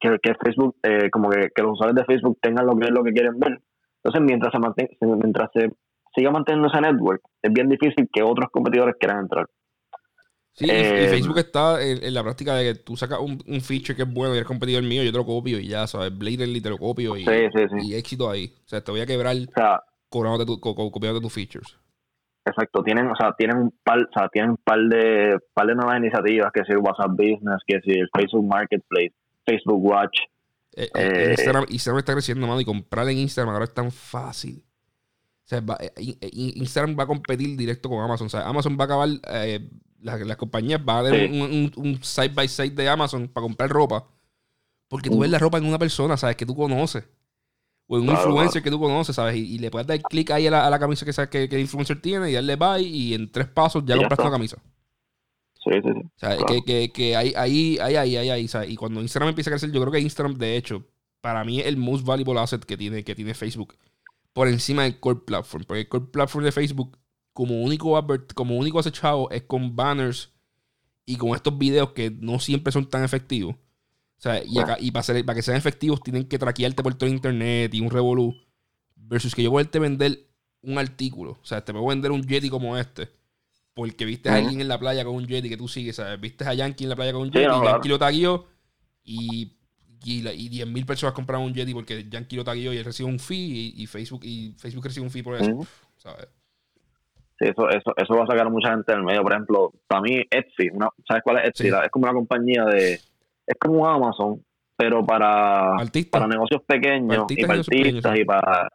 S2: que, que, Facebook, eh, como que, que, los usuarios de Facebook tengan lo que, lo que quieren ver. Entonces, mientras se, mantenga, mientras se siga manteniendo ese network, es bien difícil que otros competidores quieran entrar.
S1: Sí, y eh, Facebook está en, la práctica de que tú sacas un, feature que es bueno y eres competidor mío, yo te lo copio y ya, ¿sabes? Blatantly te lo copio y, y éxito ahí. O sea, te voy a quebrar o sea, tu, copiándote tus features.
S2: Exacto, tienen, o sea, tienen un par, o sea, tienen un par de, par de nuevas iniciativas, que es el WhatsApp Business, que es el Facebook Marketplace, Facebook Watch.
S1: Eh, eh, Instagram, Instagram, está creciendo, mano, y comprar en Instagram ahora es tan fácil. Sea, eh, Instagram va a competir directo con Amazon. O sea, Amazon va a acabar, eh, las, compañías van a tener un, side by side de Amazon para comprar ropa. Porque tú ves la ropa en una persona, ¿sabes? Que tú conoces. O en un influencer que tú conoces, ¿sabes? Y, le puedes dar clic ahí a la, camisa que sabes que, el influencer tiene y darle buy y en tres pasos ya compraste la camisa.
S2: Sí, sí, sí.
S1: O sea, que, que, ahí, ahí, ahí, ahí, ahí, ¿sabes? Y cuando Instagram empieza a crecer, yo creo que Instagram, de hecho, para mí es el most valuable asset que tiene, que tiene Facebook por encima del core platform. Porque el core platform de Facebook, como único, como único acechado, es con banners y con estos videos que no siempre son tan efectivos. O sea, y, acá, y para, para que sean efectivos tienen que traquearte por todo internet y un revolú. Versus que yo poderte vender un artículo. O sea, te puedo vender un Yeti como este. Porque viste a alguien en la playa con un Yeti que tú sigues, ¿sabes? Viste a Yankee en la playa con un Yeti, y Yankee lo taguió y, y, y 10.000 personas compraron un Yeti porque Yankee lo taguió y él recibe un fee y, Facebook y Facebook recibe un fee por eso. ¿sabes?
S2: Sí, eso, eso, eso va a sacar a mucha gente del medio. Por ejemplo, para mí Etsy, ¿sabes cuál es Etsy? Es como una compañía de es como un Amazon, pero para, para negocios pequeños y para artistas y para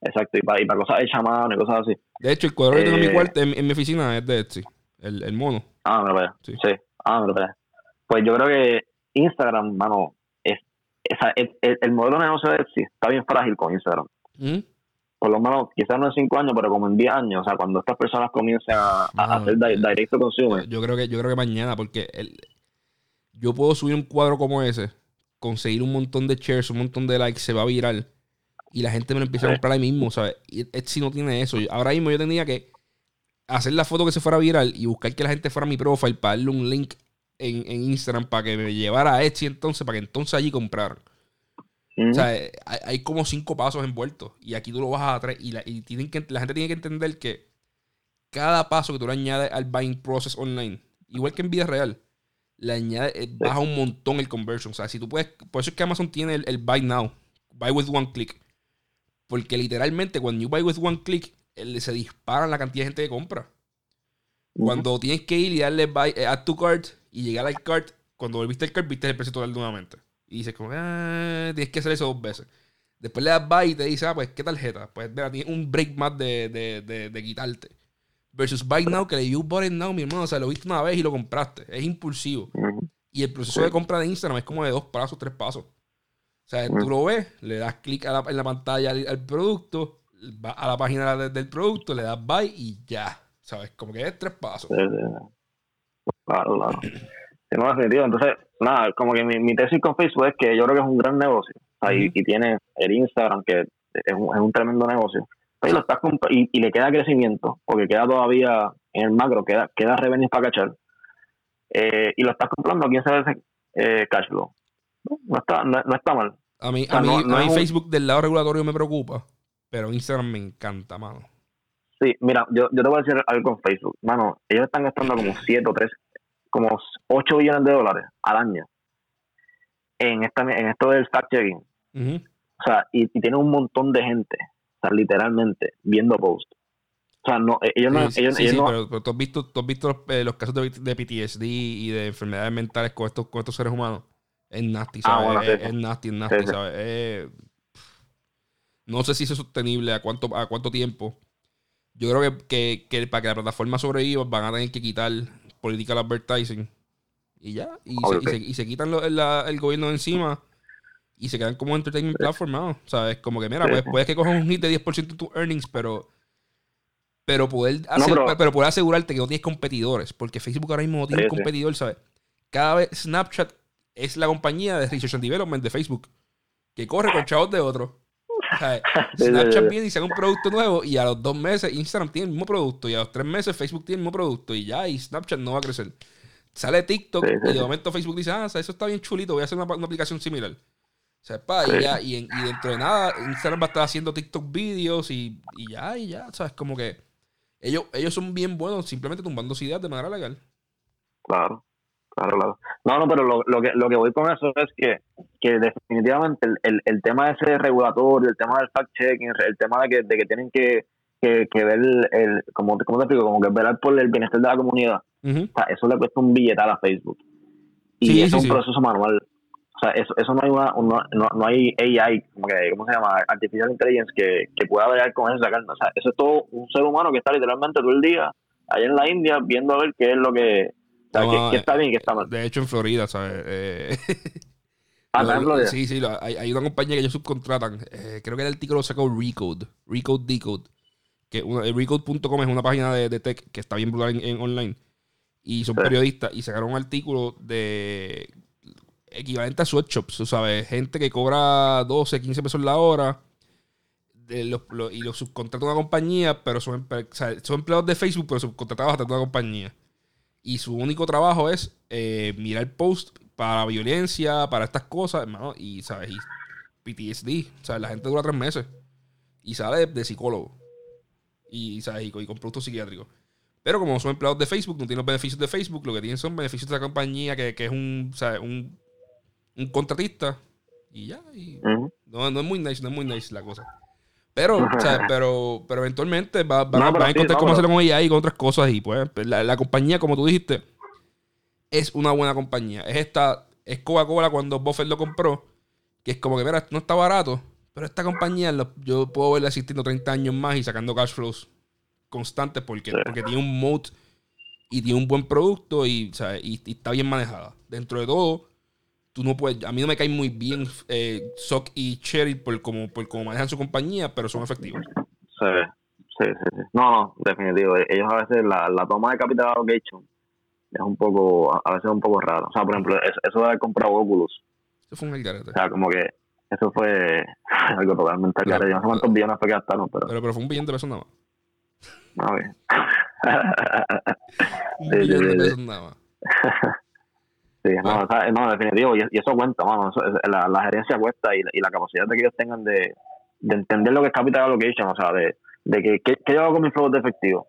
S2: exacto y para, y para cosas de chamán y cosas así.
S1: De hecho, el cuadro que tengo en mi eh, cuarto, en, mi oficina es de Etsy, el, el mono.
S2: Ah, me lo veo. Sí. Ah, me lo veo. Pues yo creo que Instagram, mano, es, el, el, modelo de negocio de Etsy está bien frágil con Instagram. ¿Mm? Por lo menos, quizás no en 5 años, pero como en 10 años. O sea, cuando estas personas comiencen a, hacer directo consumo.
S1: Yo creo que yo creo que mañana, porque el, yo puedo subir un cuadro como ese, conseguir un montón de shares, un montón de likes, se va a viral y la gente me lo empieza a comprar ahí mismo, ¿sabes? Y Etsy no tiene eso. Ahora mismo yo tendría que hacer la foto que se fuera viral y buscar que la gente fuera a mi profile para darle un link en, Instagram para que me llevara a Etsy entonces, para que entonces allí compraran. O sea, hay, como cinco pasos envueltos y aquí tú lo vas a tres y, la, tienen que, la gente tiene que entender que cada paso que tú le añades al buying process online, igual que en vida real, le añade, eh, baja un montón el conversion. O sea, si tú puedes, por eso es que Amazon tiene el, buy now, buy with one click. Porque literalmente cuando you buy with one click, se dispara la cantidad de gente que compra. Cuando tienes que ir y darle buy, eh, add to cart y llegar al cart, cuando volviste el cart, viste el precio total nuevamente. Y dices como, ah, tienes que hacer eso dos veces. Después le das buy y te dice, ah, pues, ¿qué tarjeta? Pues, mira, tienes un break más de, de, de quitarte. Versus Buy Now, que le You Bought It Now, mi hermano. O sea, lo viste una vez y lo compraste. Es impulsivo. Y el proceso de compra de Instagram es como de dos pasos, tres pasos. O sea, tú lo ves, le das clic en la pantalla al, producto, vas a la página del producto, le das buy y ya. ¿Sabes? Como que es tres pasos. Claro,
S2: claro. no, definitivo. Entonces, nada, como que mi, tesis con Facebook es que yo creo que es un gran negocio. y, tiene el Instagram, que es un tremendo negocio y, le queda crecimiento, porque queda todavía en el macro, queda, queda revenues para cachar. Eh, y lo estás comprando a 15 veces eh, cash flow. No, está, no, está mal.
S1: A mí, a mí, Facebook del lado regulatorio me preocupa, pero Instagram me encanta, mano.
S2: Sí, mira, yo, yo te voy a decir algo con Facebook. Mano, ellos están gastando como 7 o 3, como 8 billones de dólares al año en, esta, en esto del fact-checking. O sea, y, y tienen un montón de gente o literalmente, viendo post. O sea, no, eh, ellos no. ellos,
S1: sí, no... Pero, tú has visto, tú has visto los, eh, los, casos de, de, PTSD y de enfermedades mentales con estos, con estos seres humanos. Es nasty, ah, ¿sabes? es, nasty, es nasty, ¿sabes? Eh, no sé si es sostenible, a cuánto, a cuánto tiempo. Yo creo que, que, para que la plataforma sobreviva van a tener que quitar political advertising. Y ya. Y, se, y, se, y se, quitan el gobierno de encima y se quedan como entertainment platform, ¿no? O sea, es como que, mira, pues, puedes que cojas un hit de 10% de tus earnings, pero pero poder, pero, poder asegurarte que no tienes competidores, porque Facebook ahora mismo no tiene un competidor, ¿sabes? Cada vez Snapchat es la compañía de Research and Development de Facebook, que corre con chavos de otro. (laughs) (laughs) Snapchat viene y saca un producto nuevo y a los dos meses Instagram tiene el mismo producto y a los tres meses Facebook tiene el mismo producto y ya, y Snapchat no va a crecer. Sale TikTok y de momento Facebook dice, ah, eso está bien chulito, voy a hacer una aplicación similar. Sepa, y, ya, y, dentro de nada, Instagram va a estar haciendo TikTok videos y, ya, y ya, ¿sabes? Como que ellos, ellos son bien buenos simplemente tumbando ideas de manera legal.
S2: Claro, claro, claro. No, no, pero lo, lo, que, lo que voy con eso es que, que definitivamente el, el, tema ese regulatorio, el tema del fact-checking, el tema de que, de que tienen que, que, ver, el, como, ¿cómo te explico? Como que velar por el bienestar de la comunidad. o sea, eso le cuesta un billetal a Facebook. Y es un proceso manual o sea, eso, eso no hay una, no, no, hay AI, como que, ¿cómo se llama? Artificial Intelligence que, que pueda ver con eso sacar. O sea, eso es todo un ser humano que está literalmente todo el día allá en la India viendo a ver qué es lo que, o está bien y qué está mal.
S1: De hecho, en Florida, ¿sabes? Eh, (laughs) ah, en Florida. Sí, sí, hay, hay, una compañía que ellos subcontratan. Eh, creo que el artículo sacó Recode, Recode Decode. Que Recode.com es una página de, de, tech que está bien brutal en, online. Y son periodistas y sacaron un artículo de equivalente a sweatshops, ¿sabes? Gente que cobra 12, 15 pesos la hora de los, y los subcontrata una compañía, pero son, son empleados de Facebook, pero subcontratados a una compañía. Y su único trabajo es eh, mirar post para violencia, para estas cosas, hermano, y, ¿sabes? Y PTSD, ¿sabes? La gente dura tres meses y sale de, psicólogo y, ¿sabes? Y, con productos psiquiátricos. Pero como son empleados de Facebook, no tienen los beneficios de Facebook, lo que tienen son beneficios de la compañía, que, que es un, ¿sabes? un un contratista y ya. no, no, es muy nice, no es muy nice la cosa. Pero, o sea, pero, pero eventualmente va, a encontrar cómo hacerlo con ella y con otras cosas. Y pues, la, compañía, como tú dijiste, es una buena compañía. Es esta, es Coca-Cola cuando Buffett lo compró, que es como que, mira, no está barato, pero esta compañía yo puedo verla existiendo 30 años más y sacando cash flows constantes porque, porque tiene un moat y tiene un buen producto y, y, está bien manejada. Dentro de todo, tú no puedes, a mí no me caen muy bien eh, Sock y Cherry por cómo por cómo manejan su compañía, pero son efectivos.
S2: Sí, sí, sí. No, no, definitivo. Ellos a veces la, la toma de capital allocation es un poco, a veces es un poco raro. O sea, por ejemplo, eso, de haber comprado Oculus.
S1: Eso fue un algarete.
S2: O sea, como que eso fue (laughs) algo totalmente algarete. Yo no sé cuántos billones fue que gastaron, pero...
S1: pero... Pero fue un billón de pesos nada más.
S2: A ver. (laughs)
S1: un billón de pesos nada más. (laughs)
S2: Sí, no, no, definitivo, y, eso cuenta, mano, la, la, gerencia cuesta y, y, la capacidad de que ellos tengan de, de entender lo que es capital allocation, o sea, de, de que, ¿qué, yo hago con mis flujos de efectivo?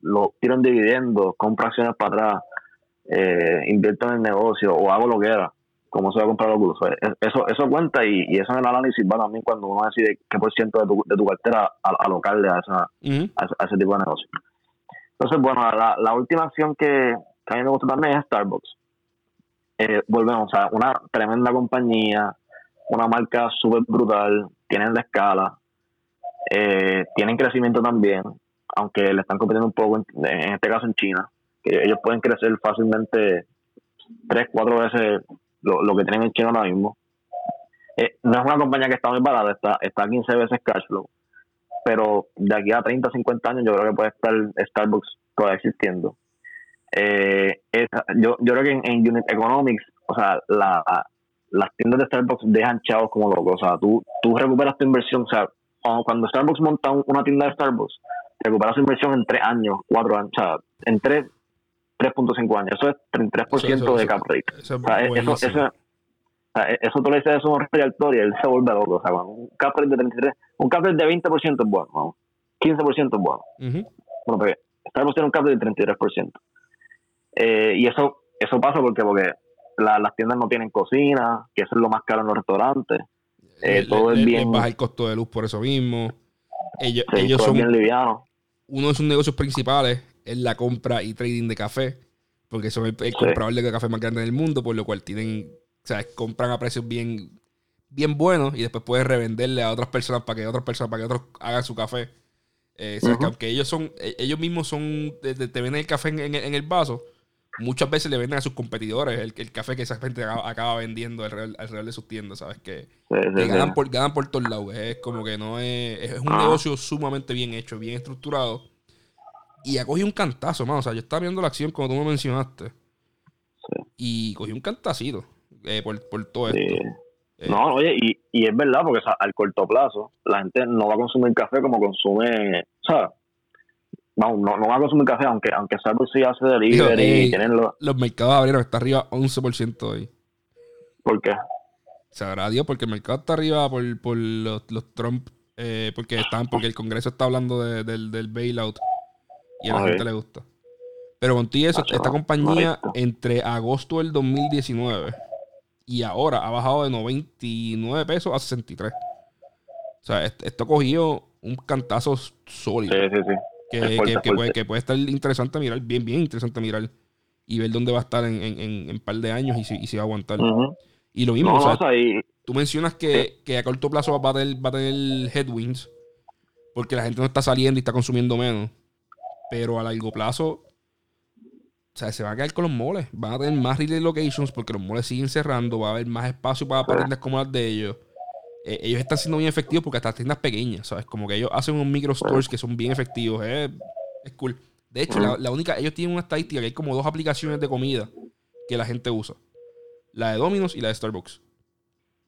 S2: Lo tiro en dividendos, compro acciones para atrás, eh, invierto en el negocio o hago lo que era, como se va a comprar los cursos. Eso, eso cuenta y, y, eso en el análisis va también cuando uno decide qué por ciento de tu, de tu cartera alocarle a, esa, a, ese tipo de negocio. Entonces, bueno, la, la última acción que, que a mí me gusta también es Starbucks eh, volvemos a una tremenda compañía, una marca súper brutal, tienen la escala, eh, tienen crecimiento también, aunque le están compitiendo un poco, en, este caso en China, ellos pueden crecer fácilmente tres, cuatro veces lo, que tienen en China ahora mismo. Eh, no es una compañía que está muy barata, está, está a 15 veces cash flow, pero de aquí a 30, 50 años yo creo que puede estar Starbucks todavía existiendo. Eh, yo, yo creo que en, Unit Economics, o sea, la, las tiendas de Starbucks dejan chavos como locos. O sea, tú, tú recuperas tu inversión. O sea, cuando Starbucks monta una tienda de Starbucks, recuperas su inversión en 3 años, 4 años, o sea, en 3.5 años. Eso es 33% de cap rate. Eso, o sea, eso, eso, eso tú le dices eso a un y él se vuelve loco. O sea, un cap rate de 33, un cap rate de 20% es bueno, vamos. 15% es bueno. Bueno, porque Starbucks tiene un cap rate de 33%. Eh, y eso eso pasa porque porque las tiendas no tienen cocina, que eso es lo más caro en los restaurantes. Eh, todo es bien.
S1: baja el costo de luz por eso mismo. Ellos, ellos son.
S2: Bien liviano.
S1: Uno de sus negocios principales es la compra y trading de café, porque son el, comprador de café más grande del mundo, por lo cual tienen. O sea, compran a precios bien, bien buenos y después puedes revenderle a otras personas para que otras personas, para que otros hagan su café. Eh, o sea, que aunque ellos son, e, ellos mismos son, te, venden el café en, en el vaso, muchas veces le venden a sus competidores el, el café que esa gente acaba, vendiendo alrededor, de sus tiendas, ¿sabes? Que, ganan, por, ganan por todos lados. Es como que no es. Es un ah. negocio sumamente bien hecho, bien estructurado. Y ha cogido un cantazo, mano. O sea, yo estaba viendo la acción como tú me mencionaste. Y cogí un cantacito eh, por, todo esto.
S2: Eh, no, oye, y, y es verdad, porque al corto plazo la gente no va a consumir café como consume, ¿sabes? No, no, no a consumir café, aunque, aunque Starbucks sí hace delivery y tienen los...
S1: Los mercados abrieron, está arriba 11% hoy.
S2: ¿Por qué?
S1: Se habrá Dios, porque el mercado está arriba por, por los, los Trump, eh, porque están, porque el Congreso está hablando de, del, del bailout y a la gente le gusta. Pero contigo eso, esta compañía entre agosto del 2019 y ahora ha bajado de 99 pesos a 63. O sea, esto ha cogido un cantazo sólido.
S2: Sí, sí, sí.
S1: Que, puede, que, puede, estar interesante mirar, bien, bien interesante mirar y ver dónde va a estar en, en, en, par de años y si, y si va a aguantar. Y lo mismo, o sea, tú mencionas que, a corto plazo va a, tener, va a tener headwinds porque la gente no está saliendo y está consumiendo menos. Pero a largo plazo, o sea, se va a caer con los moles. Van a tener más retail locations porque los moles siguen cerrando. Va a haber más espacio para tiendas como las de ellos. Eh, ellos están siendo bien efectivos porque hasta tiendas pequeñas, ¿sabes? Como que ellos hacen unos micro stores que son bien efectivos. es cool. De hecho, la, única, ellos tienen una estadística que hay como dos aplicaciones de comida que la gente usa. La de Domino's y la de Starbucks.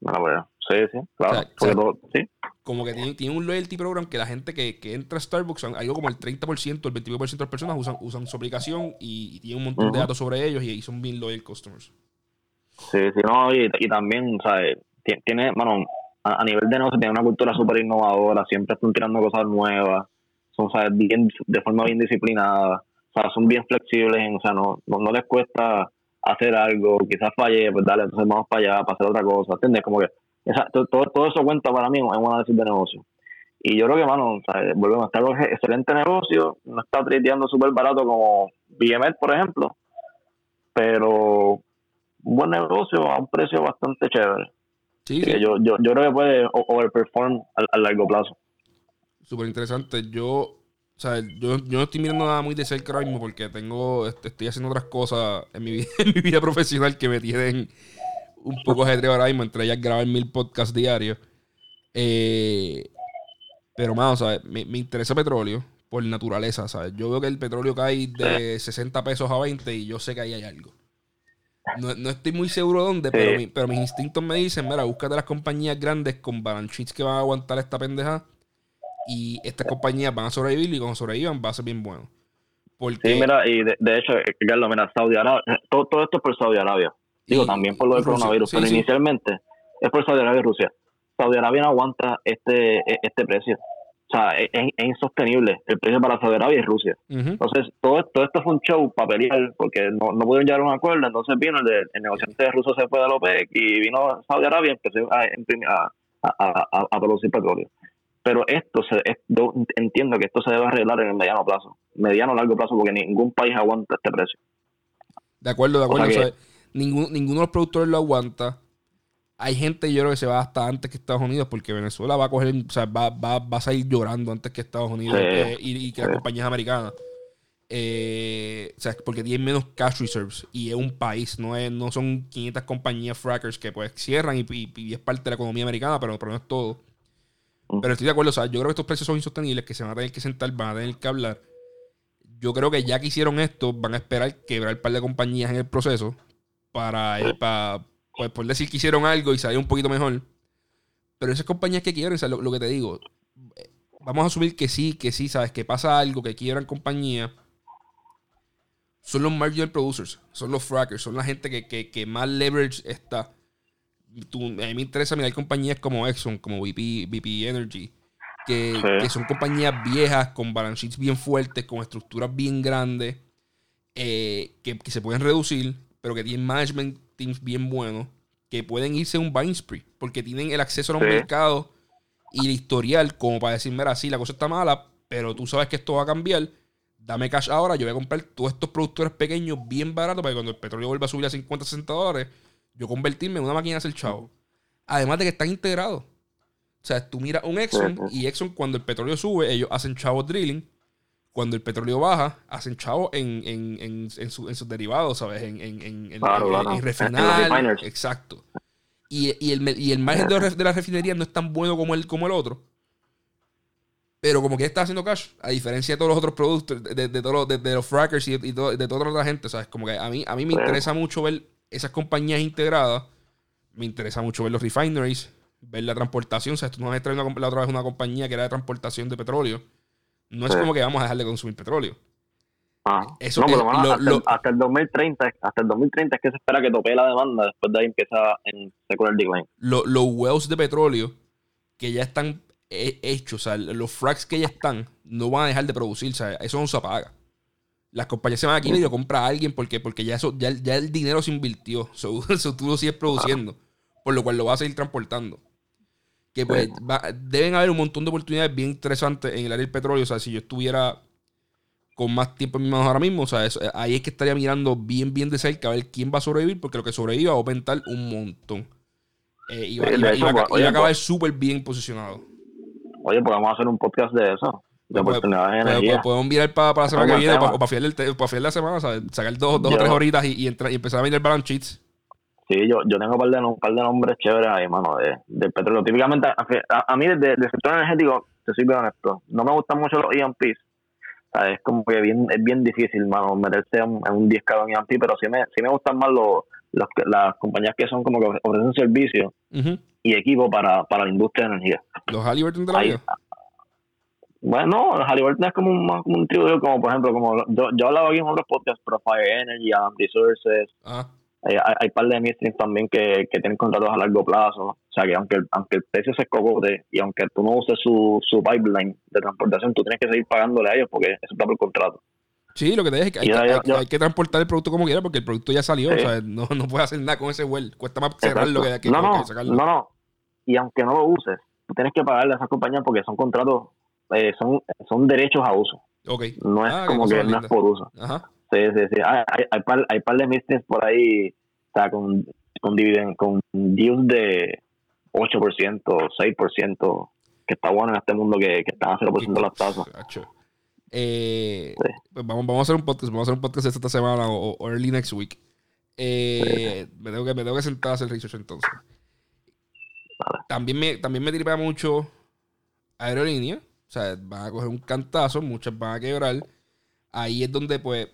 S2: Bueno, sí, sí, claro. sí
S1: como que tiene, un loyalty program que la gente que, entra a Starbucks, algo como el 30%, el 29% de las personas usan, usan su aplicación y, tienen un montón de datos sobre ellos y, son bien loyal customers.
S2: Sí, sí, no, y, también, ¿sabes? Tiene, bueno, a, nivel de negocio tiene una cultura súper innovadora, siempre están tirando cosas nuevas, son. Bien, de forma bien disciplinada, son bien flexibles, o sea, no, no, les cuesta hacer algo, quizás falle, pues dale, entonces vamos para allá, para hacer otra cosa, ¿entiendes? Como que todo, todo, eso cuenta para mí en un análisis de negocio. Y yo creo que, mano, o sea, volvemos a estar un excelente negocio, no está triteando súper barato como BMS, por ejemplo, pero un buen negocio a un precio bastante chévere. Sí, Yo, yo, yo creo que puede overperform a, largo plazo.
S1: Súper interesante. Yo, o sea, yo, yo no estoy mirando nada muy de cerca ahora mismo porque tengo, este, estoy haciendo otras cosas en mi, (laughs) en mi vida profesional que me tienen un poco ajedreo ahora mismo, entre ellas grabar mil podcasts diarios. Eh, pero, más, o me, me, interesa petróleo por naturaleza, ¿sabes? Yo veo que el petróleo cae de 60 pesos a 20 y yo sé que ahí hay algo. No, estoy muy seguro dónde, pero, pero, mis instintos me dicen, mira, búscate las compañías grandes con balance sheets que van a aguantar esta pendeja y estas compañías van a sobrevivir y cuando sobrevivan va a ser bien bueno.
S2: Sí, mira, y de, hecho, Carlos, mira, Saudi Arabia, todo, todo esto es por Saudi Arabia. Digo, también por lo del coronavirus, pero inicialmente es por Saudi Arabia y Rusia. Saudi Arabia no aguanta este, e, este precio. O sea, es, insostenible el precio para Saudi Arabia y Rusia. Entonces, todo, todo esto fue un show para pelear, porque no, no pudieron llegar a un acuerdo. Entonces vino el, de, el negociante ruso, se fue de la OPEC y vino Saudi Arabia y empezó a, a, a, producir petróleo. Pero esto, se, yo entiendo que esto se debe arreglar en el mediano plazo, mediano largo plazo, porque ningún país aguanta este precio.
S1: De acuerdo, de acuerdo ninguno de los productores lo aguanta. Hay gente, yo creo que se va hasta antes que Estados Unidos, porque Venezuela va a coger, o sea, va, va, va a salir llorando antes que Estados Unidos eh, y, que las compañías americanas. Eh, o sea, porque tienen menos cash reserves y es un país, no, es, no son 500 compañías frackers que pues cierran y, es parte de la economía americana, pero, no es todo. Mm. Pero estoy de acuerdo, o sea, yo creo que estos precios son insostenibles, que se van a tener que sentar, van a tener que hablar. Yo creo que ya que hicieron esto, van a esperar quebrar un par de compañías en el proceso para, para pues, por decir que hicieron algo y salió un poquito mejor. Pero esas compañías que quieren, o lo, que te digo, eh, vamos a asumir que sí, que sí, sabes, que pasa algo, que quiebran compañía. Son los marginal producers, son los frackers, son la gente que, más leverage está. a mí me interesa mirar compañías como Exxon, como BP, BP Energy, que, son compañías viejas, con balance sheets bien fuertes, con estructuras bien grandes, eh, que, que, se pueden reducir pero que tienen management teams bien buenos, que pueden irse a un buying spree, porque tienen el acceso a los mercados y el historial como para decir, mira, sí, la cosa está mala, pero tú sabes que esto va a cambiar, dame cash ahora, yo voy a comprar todos estos productores pequeños bien baratos para que cuando el petróleo vuelva a subir a 50, 60 dólares, yo convertirme en una máquina de hacer chavo. Además de que están integrados. O sea, tú miras un Exxon y Exxon cuando el petróleo sube, ellos hacen chavo drilling cuando el petróleo baja, hacen chavo en, en, en, en, sus derivados, ¿sabes? En, en, en, refinar. Exacto. Y, y, el, y el margen de, la refinería no es tan bueno como el, como el otro. Pero como que está haciendo cash, a diferencia de todos los otros productos, de, de, todos los, de, los frackers y, de, de toda la otra gente, ¿sabes? Como que a mí, a mí me interesa mucho ver esas compañías integradas. Me interesa mucho ver los refineries, ver la transportación. O sea, tú no vas a traer la otra vez una compañía que era de transportación de petróleo no es como que vamos a dejar de consumir petróleo.
S2: Ah, Eso no, hasta, el 2030, hasta el 2030 es que se espera que tope la demanda, después de ahí empieza en secular decline.
S1: los wells de petróleo que ya están hechos, o sea, los fracks que ya están, no van a dejar de producir, o sea, eso no se apaga. Las compañías se van aquí y lo compra a alguien porque, porque ya, eso, ya, el dinero se invirtió, (laughs) eso tú lo sigues produciendo, por lo cual lo vas a seguir transportando que pues deben haber un montón de oportunidades bien interesantes en el área del petróleo. O sea, si yo estuviera con más tiempo en mi mano ahora mismo, o sea, ahí es que estaría mirando bien, bien de cerca a ver quién va a sobrevivir, porque lo que sobreviva va a aumentar un montón. Eh, y, va, a acabar súper bien posicionado.
S2: Oye, podemos hacer un podcast de eso. De oportunidades de energía.
S1: Podemos mirar para, para la semana que viene, para, para fiar el, la semana, sacar dos, dos o tres horitas y, y, y empezar a mirar balance sheets.
S2: Sí, yo, yo tengo un par de, un par de nombres chéveres ahí, mano, de, del petróleo. Típicamente, a, mí, del de, sector energético, te soy bien honesto, no me gustan mucho los EMPs. es como que bien, es bien difícil, mano, meterse en, un 10 en EMP, pero sí me, sí me gustan más los, los, las compañías que son como que ofrecen servicio y equipo para, para la industria de energía.
S1: ¿Los Halliburton de la vida?
S2: Bueno, los Halliburton es como un, como un como por ejemplo, como yo, yo hablaba aquí en otros podcasts, Profire Energy, Am Resources, ah hay, hay, par de midstreams también que, que, tienen contratos a largo plazo. O sea que aunque, aunque el precio se escogote y aunque tú no uses su, su pipeline de transportación, tú tienes que seguir pagándole a ellos porque eso está por contrato.
S1: Sí, lo que te dije es que hay, que transportar el producto como quiera porque el producto ya salió. O sea, no, no puedes hacer nada con ese well. Cuesta más cerrarlo que, que,
S2: no, no,
S1: sacarlo.
S2: No, no. Y aunque no lo uses, tú tienes que pagarle a esas compañías porque son contratos, eh, son, son derechos a uso.
S1: Okay.
S2: No es ah, como que no es por uso. Ajá. Sí, sí, sí. Hay, hay, hay, par, hay par de misters por ahí está con, con, dividen, con deals de 8%, 6%, que está bueno en este mundo que, que están a 0% las tasas.
S1: Eh, pues vamos, vamos a hacer un podcast, vamos a hacer un podcast esta semana o, early next week. Eh, me, tengo que, me tengo que sentar a hacer research entonces. También me, también me tripea mucho aerolínea. O sea, van a coger un cantazo, muchas van a quebrar. Ahí es donde, pues,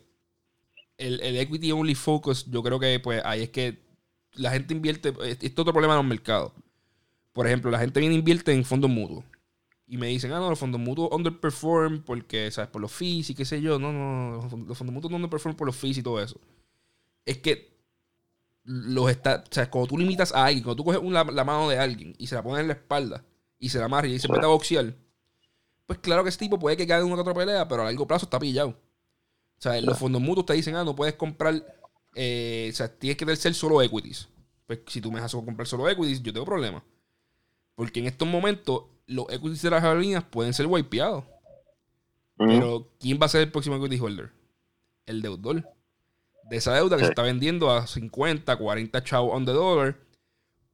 S1: el, el, equity only focus, yo creo que pues ahí es que la gente invierte. Esto es otro problema en los mercados. Por ejemplo, la gente viene e invierte en fondos mutuos. Y me dicen, ah, no, los fondos mutuos underperform porque, ¿sabes? Por los fees y qué sé yo. No, no, los fondos mutuos no underperform por los fees y todo eso. Es que los está, o sea, cuando tú limitas a alguien, cuando tú coges la, mano de alguien y se la pones en la espalda y se la amarra y se mete a boxear, pues claro que ese tipo puede que caiga en una otra pelea, pero a largo plazo está pillado. O sea, los fondos mutuos te dicen, ah, no puedes comprar, eh, o sea, tienes que ser solo equities. Pues si tú me dejas comprar solo equities, yo tengo problemas. Porque en estos momentos, los equities de las aerolíneas pueden ser wipeados. Pero, ¿quién va a ser el próximo equity holder? El deudor. De esa deuda que se está vendiendo a 50, 40 chavos on the dollar.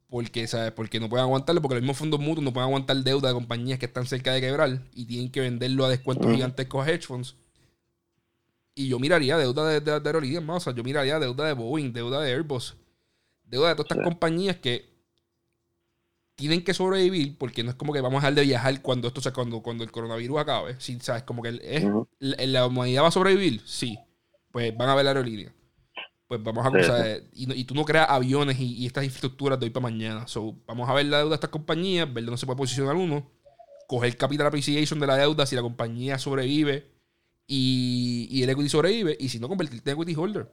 S1: Porque, ¿sabes? Porque no pueden aguantarlo, porque los mismos fondos mutuos no pueden aguantar deuda de compañías que están cerca de quebrar y tienen que venderlo a descuentos gigantescos a hedge funds y yo miraría deuda de, de, de aerolíneas más. O sea, yo miraría deuda de Boeing, deuda de Airbus, deuda de todas estas compañías que tienen que sobrevivir porque no es como que vamos a dejar de viajar cuando esto sea, cuando, cuando el coronavirus acabe. Sí, ¿sabes? Como que es, la, humanidad va a sobrevivir, sí. Pues van a ver la aerolínea. Pues vamos a sí, y, y, tú no creas aviones y, estas infraestructuras de hoy para mañana. So, vamos a ver la deuda de estas compañías, ver dónde se puede posicionar uno, coger capital appreciation de la deuda si la compañía sobrevive y, el equity sobrevive. Y si no, convertirte en equity holder.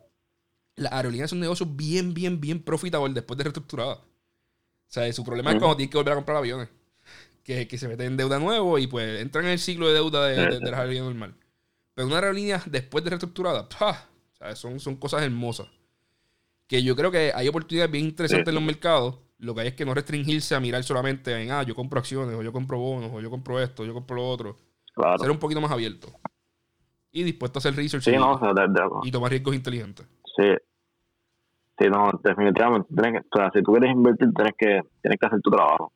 S1: Las aerolíneas son un negocio bien, bien, bien profitable después de reestructurada. O sea, su problema es cuando tienes que volver a comprar aviones. Que, que, se meten en deuda nuevo y pues entran en el ciclo de deuda de, de, las aerolíneas normal. Pero una aerolínea después de reestructurada, Son, son cosas hermosas. Que yo creo que hay oportunidades bien interesantes en los mercados. Lo que hay es que no restringirse a mirar solamente en, ah, yo compro acciones, o yo compro bonos, o yo compro esto, o yo compro lo otro. Ser un poquito más abierto y dispuesto a hacer research y, tomar riesgos inteligentes.
S2: Sí. Sí, no, definitivamente. Tienes que, o sea, si tú quieres invertir, tienes que, tienes que hacer tu trabajo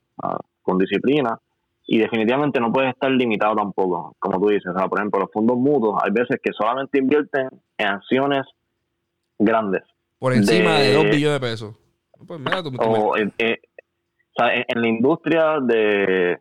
S2: con disciplina y definitivamente no puedes estar limitado tampoco, como tú dices. O sea, por ejemplo, los fondos mutuos, hay veces que solamente invierten en acciones grandes.
S1: Por encima de, 2 billones de pesos. Pues mira, tú,
S2: o, en, o sea, en, la industria de,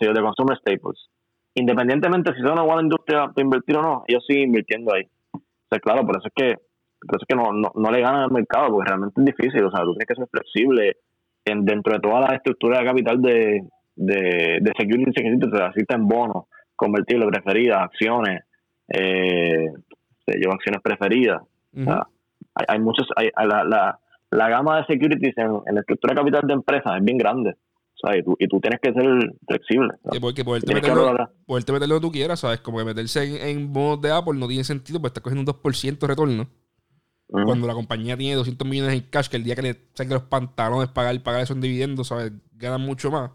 S2: de consumer staples independientemente si son una buena industria para invertir o no, ellos siguen invirtiendo ahí. O sea, claro, por eso es que, por eso es que no, no, le ganan al mercado, porque realmente es difícil. O sea, tú tienes que ser flexible en, dentro de toda la estructura de capital de, de, de security que existe, en bonos, convertibles, preferidas, acciones, eh, yo acciones preferidas. o sea, hay, hay muchos, hay, la, la, la gama de securities en, en la estructura de capital de empresas es bien grande. Y tú, tienes que ser flexible.
S1: porque poderte meterlo, meterlo lo que tú quieras, ¿sabes? Como que meterse en, en bonos de Apple no tiene sentido porque estás cogiendo un 2% de retorno. Cuando la compañía tiene 200 millones en cash, que el día que le saquen los pantalones pagar, pagar eso en dividendos, ¿sabes? Ganan mucho más.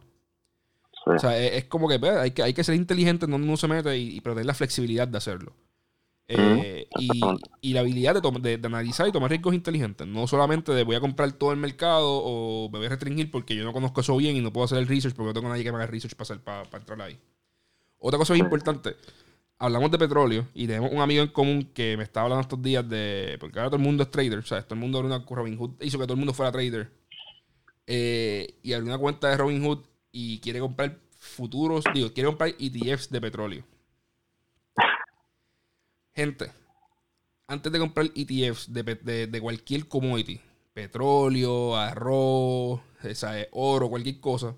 S1: O sea, es, como que, pues, hay que hay que ser inteligente en donde uno se mete y, y tener la flexibilidad de hacerlo. Eh, y, la habilidad de, de, analizar y tomar riesgos inteligentes. No solamente de voy a comprar todo el mercado o me voy a restringir porque yo no conozco eso bien y no puedo hacer el research porque no tengo nadie que me haga research para, para, entrar ahí. Otra cosa muy importante. Hablamos de petróleo y tenemos un amigo en común que me estaba hablando estos días de. Porque ahora todo el mundo es trader. O sea, todo el mundo abrió una. Robinhood hizo que todo el mundo fuera trader. Eh, y abrió una cuenta de Robinhood y quiere comprar futuros. Digo, quiere comprar ETFs de petróleo. Gente, antes de comprar ETFs de, cualquier commodity, petróleo, arroz, oro, cualquier cosa,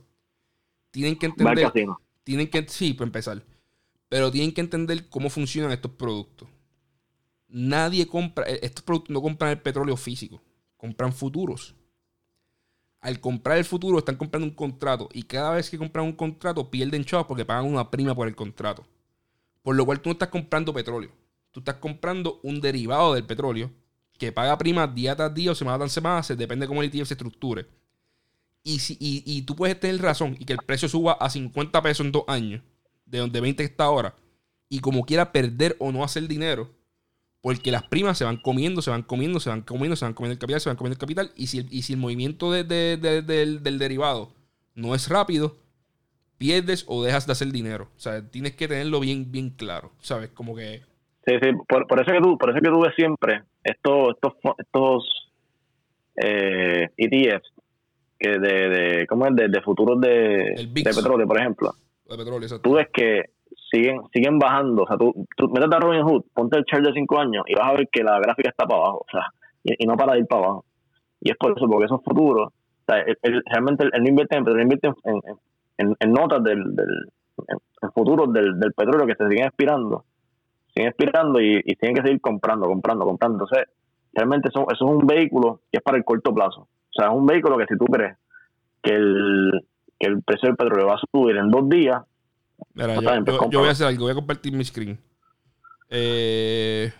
S1: tienen que entender. Tienen que, sí, para empezar. Pero tienen que entender cómo funcionan estos productos. Nadie compra, eh, estos productos no compran el petróleo físico, compran futuros. Al comprar el futuro están comprando un contrato y cada vez que compran un contrato pierden chavos porque pagan una prima por el contrato. Por lo cual tú no estás comprando petróleo tú estás comprando un derivado del petróleo que paga prima día tras día o semana tras semana, se depende de cómo el ETF se estructure. Y, si, y, tú puedes tener razón y que el precio suba a 50 pesos en dos años, de donde 20 está ahora, y como quiera perder o no hacer dinero, porque las primas se van comiendo, se van comiendo, se van comiendo, se van comiendo el capital, se van comiendo el capital, y si el, y si el movimiento del, del derivado no es rápido, pierdes o dejas de hacer dinero. O sea, tienes que tenerlo bien, bien claro, ¿sabes? Como que
S2: Sí, sí, por, por, eso que tú, por eso que tú ves siempre estos, estos, estos eh, ETFs que de, de, ¿cómo es? De, futuros de, de, petróleo, por ejemplo.
S1: De petróleo,
S2: Tú ves que siguen siguen bajando. O sea, tú, tú métete a Robinhood, ponte el chart de 5 años y vas a ver que la gráfica está para abajo. O sea, y, no para ir para abajo. Y es por eso, porque esos futuros, o sea, realmente él, no invierte en petróleo, invierte en, en, en, notas del, del en, futuros del, del petróleo que se siguen expirando siguen expirando y, y, tienen que seguir comprando, comprando, comprando. Entonces, realmente eso, eso, es un vehículo que es para el corto plazo. O sea, es un vehículo que si tú crees que el, que el precio del petróleo va a subir en dos días,
S1: Mira, yo, yo, voy a hacer algo, voy a compartir mi screen. Eh,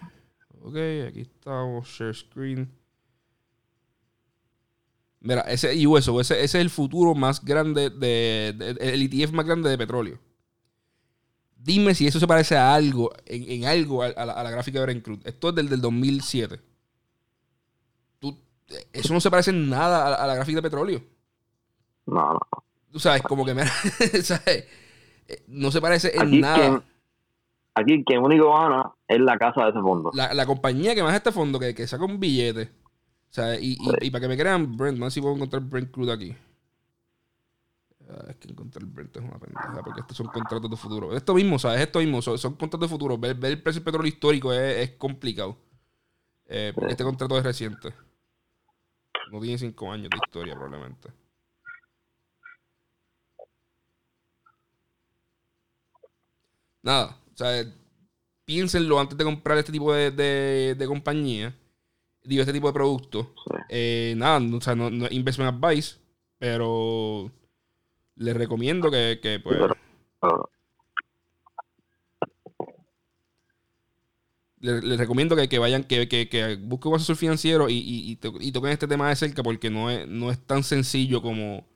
S1: ok, aquí estamos, share screen. Mira, ese y ese, ese es el futuro más grande de, de, el ETF más grande de petróleo. Dime si eso se parece a algo, en, algo a, la, gráfica de Brain Esto es del, del 2007. eso no se parece en nada a, la gráfica de petróleo.
S2: No, no.
S1: Tú sabes, como que me, (laughs) ¿sabes? Eh, no se parece en nada.
S2: aquí quien único gana es la casa de ese fondo.
S1: La, compañía que más este fondo, que, que saca un billete. O sea, y, y, para que me crean, Brent, no sé si puedo encontrar Brent Crude aquí. Ah, es que encontrar el Brent es una pendeja, porque estos son contratos de futuro. Esto mismo, ¿sabes? Esto mismo, son, contratos de futuro. Ver, el precio del petróleo histórico es, complicado. Eh, porque este contrato es reciente. No tiene cinco años de historia, probablemente. Nada, o sea, piénsenlo antes de comprar este tipo de, de, compañía. Digo, este tipo de producto. Eh, nada, o sea, no, no investment advice, pero les recomiendo que, que pues. Les, recomiendo que, vayan, que, que, busquen un asesor financiero y, y, y, toquen este tema de cerca porque no es, no es tan sencillo como,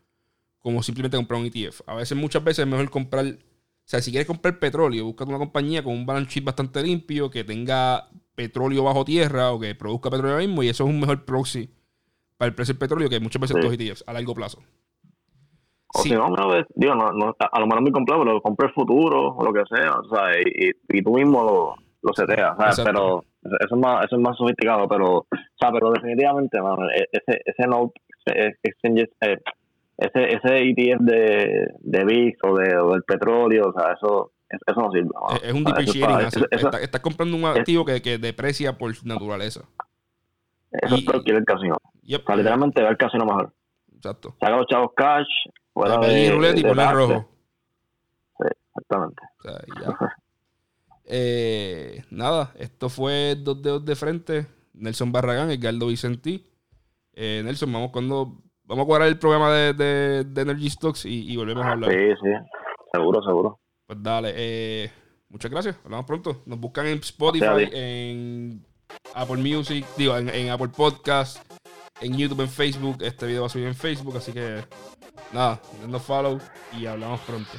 S1: como simplemente comprar un ETF. A veces, muchas veces es mejor comprar, o sea, si quieres comprar petróleo, busca una compañía con un balance sheet bastante limpio, que tenga petróleo bajo tierra o que produzca petróleo mismo y eso es un mejor proxy para el precio del petróleo que muchas veces los ETFs a largo plazo.
S2: O si no, digo, no, no, a lo mejor muy complejo, pero compré el futuro o lo que sea, o sea, y, y tú mismo lo, lo seteas, ¿sabes? Pero eso es, más, eso es más sofisticado, pero, o sea, pero definitivamente, e, ese, ese note, ese, eh, ese, ese ETF de, de VIX o, de, o del petróleo, o sea, eso, eso no sirve.
S1: Es, un depreciating Estás comprando un activo que, que deprecia por naturaleza.
S2: Eso es lo que el casino. o sea, literalmente va al casino mejor.
S1: Exacto.
S2: Saca los chavos cash,
S1: fuera de, y poner rojo.
S2: Sí, exactamente.
S1: eh, nada, esto fue dos dedos de frente. Nelson Barragán, Edgardo Vicentí. Eh, Nelson, vamos cuando vamos a cuadrar el programa de, de, de Energy Stocks y, y, volvemos a hablar.
S2: Sí, sí, seguro, seguro.
S1: Pues dale, eh, muchas gracias, hablamos pronto. Nos buscan en Spotify, en Apple Music, digo, en, en Apple Podcast, en YouTube, en Facebook. Este video va a subir en Facebook, así que nada, denos follow y hablamos pronto.